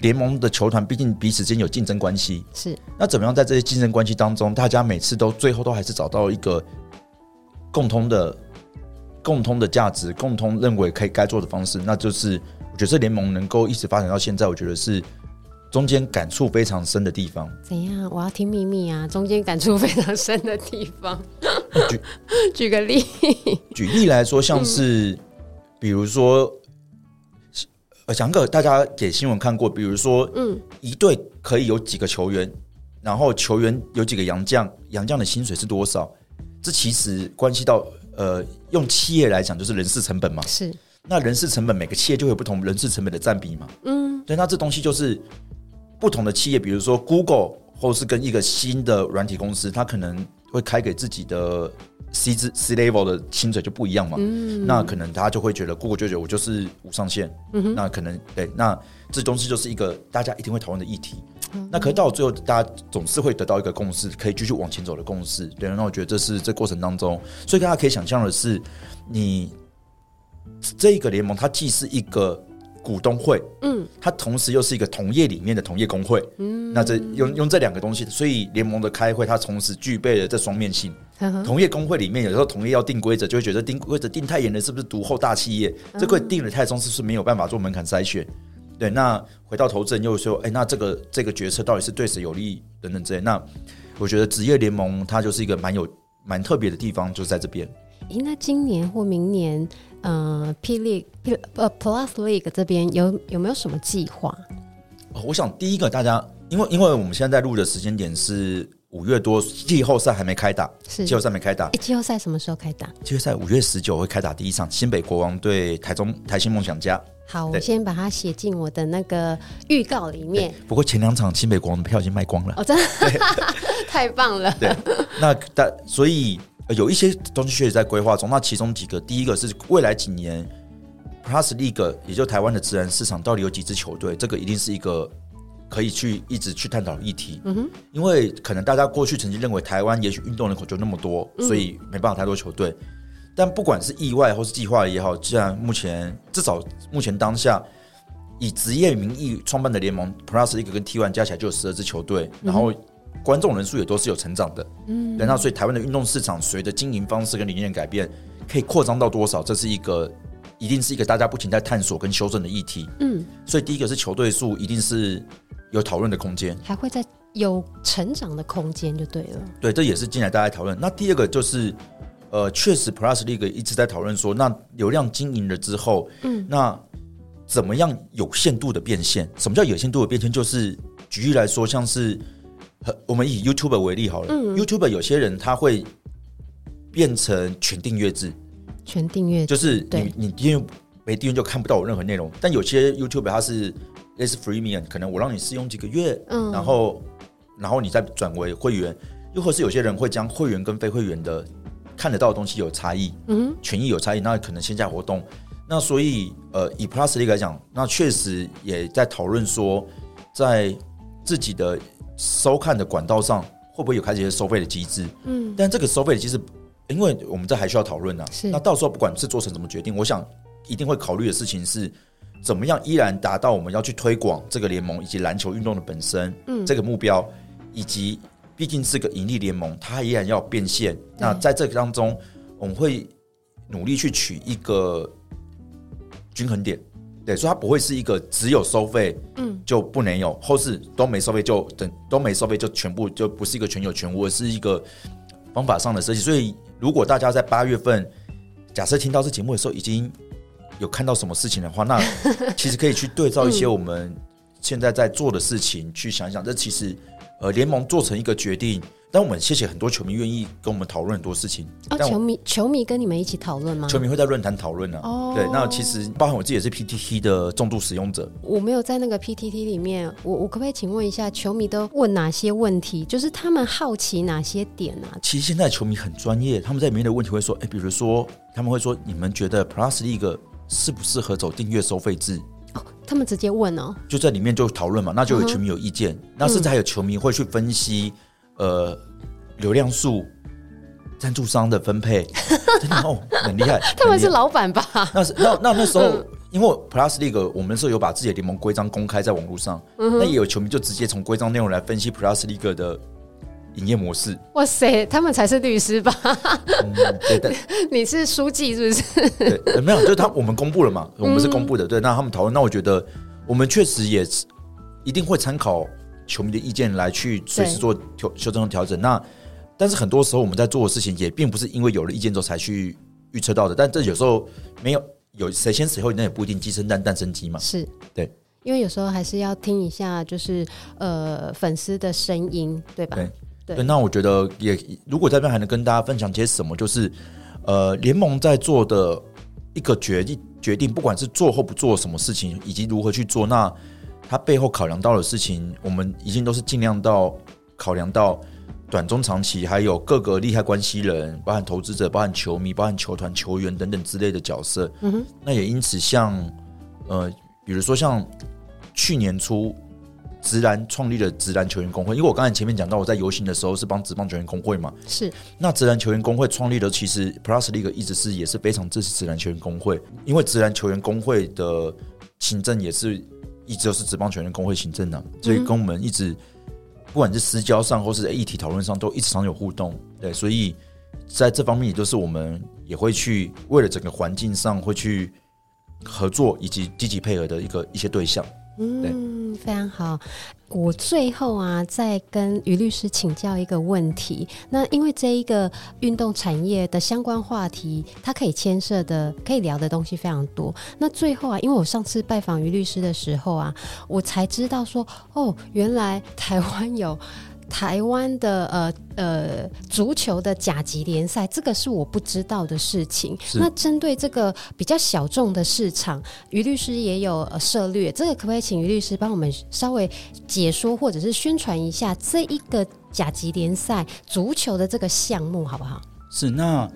联盟的球团毕竟彼此间有竞争关系，是，那怎么样在这些竞争关系当中，大家每次都最后都还是找到一个共通的、共通的价值，共通认为可以该做的方式，那就是我觉得这联盟能够一直发展到现在，我觉得是。中间感触非常深的地方。怎样？我要听秘密啊！中间感触非常深的地方。举 举个例，举例来说，像是、嗯、比如说，呃，讲个大家给新闻看过，比如说，嗯，一队可以有几个球员，然后球员有几个洋将，洋将的薪水是多少？这其实关系到，呃，用企业来讲，就是人事成本嘛。是。那人事成本，每个企业就会有不同人事成本的占比嘛。嗯。对，那这东西就是不同的企业，比如说 Google，或是跟一个新的软体公司，它可能。会开给自己的 C 字 C level 的薪水就不一样嘛，嗯，那可能他就会觉得 Google 就觉得我就是无上限，嗯，那可能对，那这东西就是一个大家一定会讨论的议题，嗯，那可是到最后大家总是会得到一个共识，可以继续往前走的共识，对，那我觉得这是这过程当中，所以大家可以想象的是，你这个联盟它既是一个。股东会，嗯，它同时又是一个同业里面的同业工会，嗯，那这用用这两个东西，所以联盟的开会，它同时具备了这双面性。呵呵同业工会里面，有时候同业要定规则，就会觉得定规则定太严了，是不是独后大企业？嗯、这个定的太松，是不是没有办法做门槛筛选？对，那回到投资人又说，哎、欸，那这个这个决策到底是对谁有利等等之类。那我觉得职业联盟它就是一个蛮有蛮特别的地方，就是在这边。诶，那今年或明年？呃，P League 呃 Plus League 这边有有没有什么计划？我想第一个大家，因为因为我们现在在录的时间点是五月多，季后赛还没开打，是季后赛没开打。季后赛什么时候开打？季后赛五月十九会开打第一场，新北国王对台中台新梦想家。好，我先把它写进我的那个预告里面。不过前两场新北国王的票已经卖光了，哦，真的，太棒了。对，那但所以。有一些东西确实在规划中，那其中几个，第一个是未来几年 Plus League，也就台湾的自然市场到底有几支球队，这个一定是一个可以去一直去探讨的议题。嗯哼，因为可能大家过去曾经认为台湾也许运动人口就那么多，所以没办法太多球队。但不管是意外或是计划也好，既然目前至少目前当下以职业名义创办的联盟 Plus League 跟 T1 加起来就有十二支球队，然后。观众人数也都是有成长的，嗯，那所以台湾的运动市场随着经营方式跟理念改变，可以扩张到多少？这是一个一定是一个大家不停在探索跟修正的议题，嗯，所以第一个是球队数一定是有讨论的空间，还会在有成长的空间就对了，对，这也是进来大家讨论。那第二个就是，呃，确实 Plus League 一直在讨论说，那流量经营了之后，嗯，那怎么样有限度的变现？什么叫有限度的变现？就是举例来说，像是。我们以 YouTube 为例好了，嗯，YouTube 有些人他会变成全订阅制，全订阅就是你你订阅没订阅就看不到我任何内容。但有些 YouTube 它是类似 Freemium，可能我让你试用几个月，嗯，然后然后你再转为会员，又或是有些人会将会员跟非会员的看得到的东西有差异，嗯，权益有差异，那可能线下活动。那所以呃，以 Plus League 来讲，那确实也在讨论说，在自己的。收看的管道上会不会有开始一些收费的机制？嗯，但这个收费的机制，因为我们这还需要讨论呢。是，那到时候不管是做成怎么决定，我想一定会考虑的事情是，怎么样依然达到我们要去推广这个联盟以及篮球运动的本身，嗯，这个目标，以及毕竟是个盈利联盟，它依然要变现。那在这个当中，我们会努力去取一个均衡点。对，所以它不会是一个只有收费，嗯，就不能有，或是都没收费就等都没收费就全部就不是一个全有全无，而是一个方法上的设计。所以，如果大家在八月份假设听到这节目的时候已经有看到什么事情的话，那其实可以去对照一些我们现在在做的事情，去想一想，这其实呃联盟做成一个决定。但我们谢谢很多球迷愿意跟我们讨论很多事情。哦，球迷球迷跟你们一起讨论吗？球迷会在论坛讨论呢。哦，对，那其实包含我自己也是 PTT 的重度使用者。我没有在那个 PTT 里面，我我可不可以请问一下，球迷都问哪些问题？就是他们好奇哪些点啊？其实现在球迷很专业，他们在里面的问题会说，哎，比如说他们会说，你们觉得 Plus League 适不适合走订阅收费制？哦，他们直接问哦，就在里面就讨论嘛，那就有球迷有意见，嗯、那甚至还有球迷会去分析。呃，流量数、赞助商的分配，真的哦，很厉害。他们是老板吧？那是那那那时候，嗯、因为 Plus League 我们那时候有把自己的联盟规章公开在网络上，嗯、那也有球迷就直接从规章内容来分析 Plus League 的营业模式。哇塞，他们才是律师吧？嗯、对的，你是书记是不是？对，没有，就是他我们公布了嘛，我们是公布的。嗯、对，那他们讨论，那我觉得我们确实也是。一定会参考球迷的意见来去随时做调修正和调整。那但是很多时候我们在做的事情也并不是因为有了意见之后才去预测到的，但这有时候没有有谁先谁后，那也不一定鸡生蛋蛋生鸡嘛。是对，因为有时候还是要听一下，就是呃粉丝的声音，对吧？对。那我觉得也如果这边还能跟大家分享些什么，就是呃联盟在做的一个决定决定，不管是做或不做什么事情，以及如何去做，那他背后考量到的事情，我们已经都是尽量到考量到。短中长期，还有各个利害关系人，包含投资者、包含球迷、包含球团、球员等等之类的角色。嗯哼，那也因此像，像呃，比如说像去年初，直篮创立了直篮球员工会，因为我刚才前面讲到，我在游行的时候是帮职棒球员工会嘛。是。那直篮球员工会创立的，其实 Plus League 一直是也是非常支持直篮球员工会，因为直篮球员工会的行政也是一直都是职棒球员工会行政的，所以跟我们一直。不管是私交上或是议题讨论上，都一直常有互动。对，所以在这方面，也就是我们也会去为了整个环境上会去合作以及积极配合的一个一些对象。嗯，非常好。我最后啊，再跟于律师请教一个问题。那因为这一个运动产业的相关话题，它可以牵涉的、可以聊的东西非常多。那最后啊，因为我上次拜访于律师的时候啊，我才知道说，哦，原来台湾有。台湾的呃呃足球的甲级联赛，这个是我不知道的事情。那针对这个比较小众的市场，于律师也有呃涉略，这个可不可以请于律师帮我们稍微解说或者是宣传一下这一个甲级联赛足球的这个项目，好不好？是那。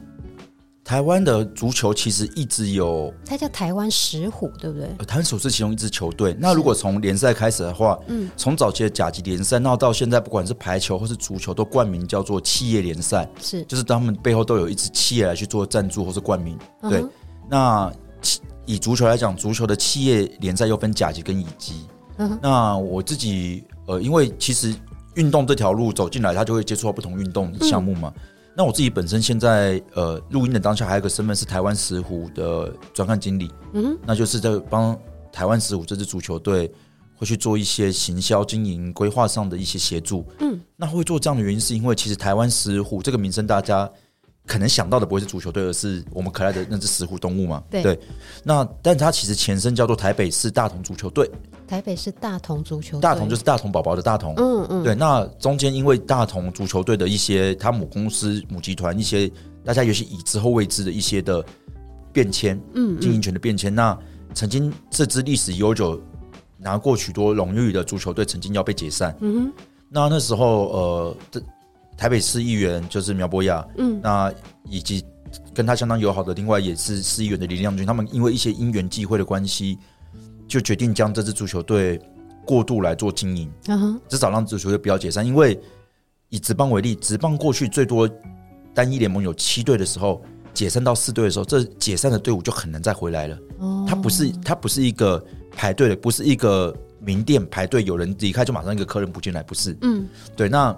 台湾的足球其实一直有，它叫台湾石虎，对不对？台湾石虎是其中一支球队。那如果从联赛开始的话，嗯，从早期的甲级联赛，那到现在，不管是排球或是足球，都冠名叫做企业联赛，是，就是他们背后都有一支企业来去做赞助或是冠名。对，嗯、那以足球来讲，足球的企业联赛又分甲级跟乙级。嗯，那我自己呃，因为其实运动这条路走进来，他就会接触到不同运动项目嘛。嗯那我自己本身现在呃录音的当下还有一个身份是台湾石虎的专案经理，嗯，那就是在帮台湾石虎这支足球队会去做一些行销、经营、规划上的一些协助，嗯，那会做这样的原因是因为其实台湾石虎这个名声大家。可能想到的不会是足球队，而是我们可爱的那只石虎动物嘛？对。对，那但它其实前身叫做台北市大同足球队。台北市大同足球队，大同就是大同宝宝的大同。嗯嗯。对，那中间因为大同足球队的一些他母公司、母集团一些大家有些已知或未知的一些的变迁，嗯，经营权的变迁。那曾经这支历史悠久、拿过许多荣誉的足球队，曾经要被解散。嗯哼。那那时候，呃，这。台北市议员就是苗博雅，嗯，那以及跟他相当友好的另外也是市议员的林亮君，他们因为一些因缘际会的关系，就决定将这支足球队过度来做经营，至少让足球队不要解散。因为以职棒为例，职棒过去最多单一联盟有七队的时候，解散到四队的时候，这解散的队伍就很难再回来了。哦，它不是它不是一个排队的，不是一个名店排队，有人离开就马上一个客人不进来，不是。嗯，对，那。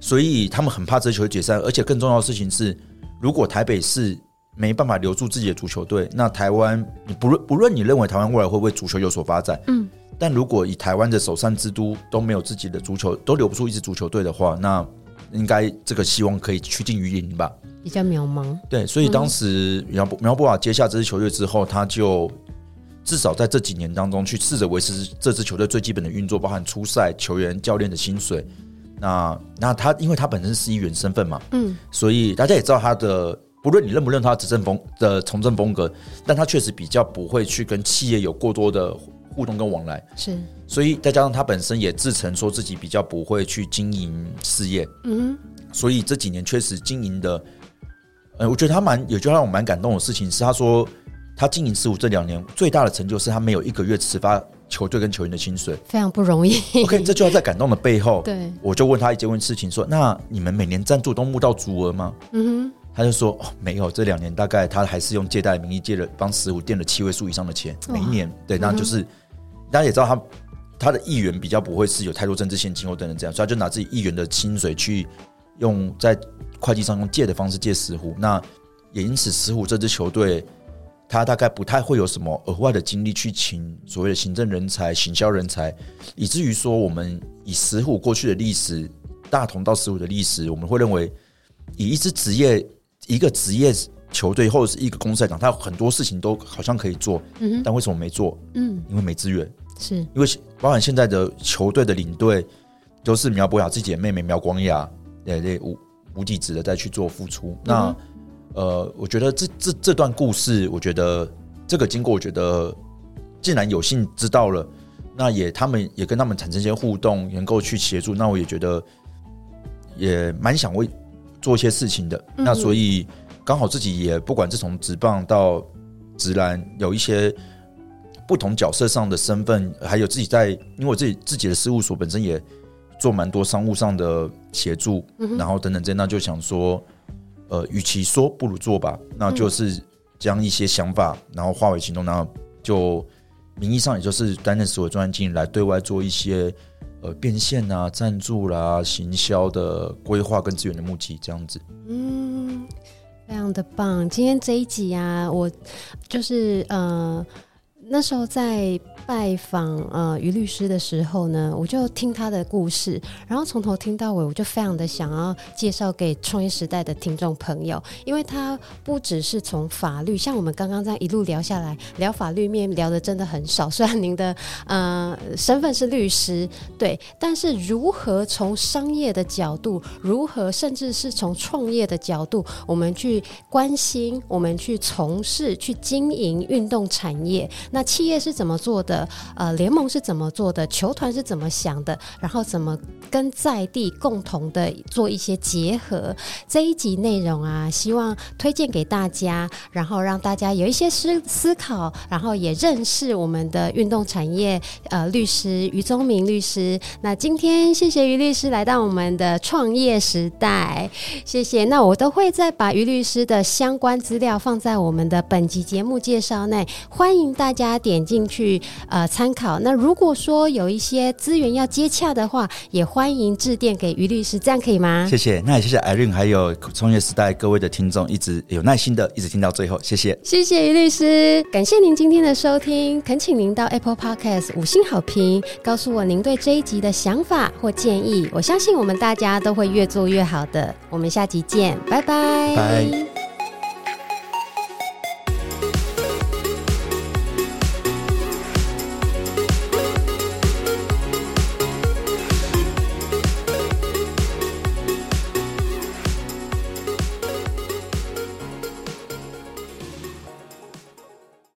所以他们很怕这球解散，而且更重要的事情是，如果台北市没办法留住自己的足球队，那台湾你不论不论你认为台湾未来会不会足球有所发展，嗯，但如果以台湾的首善之都都没有自己的足球，都留不住一支足球队的话，那应该这个希望可以趋近于零吧？比较渺茫。对，所以当时苗苗博瓦接下这支球队之后，他就至少在这几年当中去试着维持这支球队最基本的运作，包含出赛、球员、教练的薪水。那那他，因为他本身是议员身份嘛，嗯，所以大家也知道他的，不论你认不认同他执政风的从政风格，但他确实比较不会去跟企业有过多的互动跟往来，是，所以再加上他本身也自称说自己比较不会去经营事业，嗯，所以这几年确实经营的，呃，我觉得他蛮有句话让我蛮感动的事情是，他说他经营事务这两年最大的成就是他没有一个月迟发。球队跟球员的薪水非常不容易。OK，这就要在感动的背后。对，我就问他一件问事情，说：“那你们每年赞助都募到足额吗？”嗯哼，他就说：“哦，没有，这两年大概他还是用借贷的名义借了帮石虎垫了七位数以上的钱，每一年。对，那就是、嗯、大家也知道他他的议员比较不会是有太多政治献金或等等这样，所以他就拿自己议员的薪水去用在会计上用借的方式借石虎。那也因此石虎这支球队。他大概不太会有什么额外的精力去请所谓的行政人才、行销人才，以至于说我们以石虎过去的历史，大同到石虎的历史，我们会认为以一支职业、一个职业球队或者是一个公司来讲，他有很多事情都好像可以做，嗯，但为什么没做？嗯，因为没资源，是因为包含现在的球队的领队都是苗博雅自己的妹妹苗光雅，对对，无无底职的再去做付出，那。呃，我觉得这这这段故事，我觉得这个经过，我觉得既然有幸知道了，那也他们也跟他们产生一些互动，能够去协助，那我也觉得也蛮想为做一些事情的。嗯、那所以刚好自己也不管是从直棒到直篮，有一些不同角色上的身份，还有自己在，因为我自己自己的事务所本身也做蛮多商务上的协助，嗯、然后等等这，那就想说。呃，与其说不如做吧，那就是将一些想法，然后化为行动，然后就名义上也就是担任所有专案经理来对外做一些呃变现啊、赞助啦、行销的规划跟资源的募集这样子。嗯，非常的棒。今天这一集啊，我就是呃那时候在。拜访呃于律师的时候呢，我就听他的故事，然后从头听到尾，我就非常的想要介绍给创业时代的听众朋友，因为他不只是从法律，像我们刚刚这样一路聊下来，聊法律面聊的真的很少。虽然您的呃身份是律师，对，但是如何从商业的角度，如何甚至是从创业的角度，我们去关心，我们去从事，去经营运动产业，那企业是怎么做的？呃，联盟是怎么做的？球团是怎么想的？然后怎么跟在地共同的做一些结合？这一集内容啊，希望推荐给大家，然后让大家有一些思思考，然后也认识我们的运动产业。呃，律师于宗明律师，那今天谢谢于律师来到我们的创业时代，谢谢。那我都会再把于律师的相关资料放在我们的本集节目介绍内，欢迎大家家点进去。呃，参考。那如果说有一些资源要接洽的话，也欢迎致电给于律师，这样可以吗？谢谢。那也谢谢 Irene，还有创业时代各位的听众，一直有耐心的一直听到最后，谢谢。谢谢于律师，感谢您今天的收听，恳请您到 Apple Podcast 五星好评，告诉我您对这一集的想法或建议。我相信我们大家都会越做越好的。我们下集见，拜拜。拜。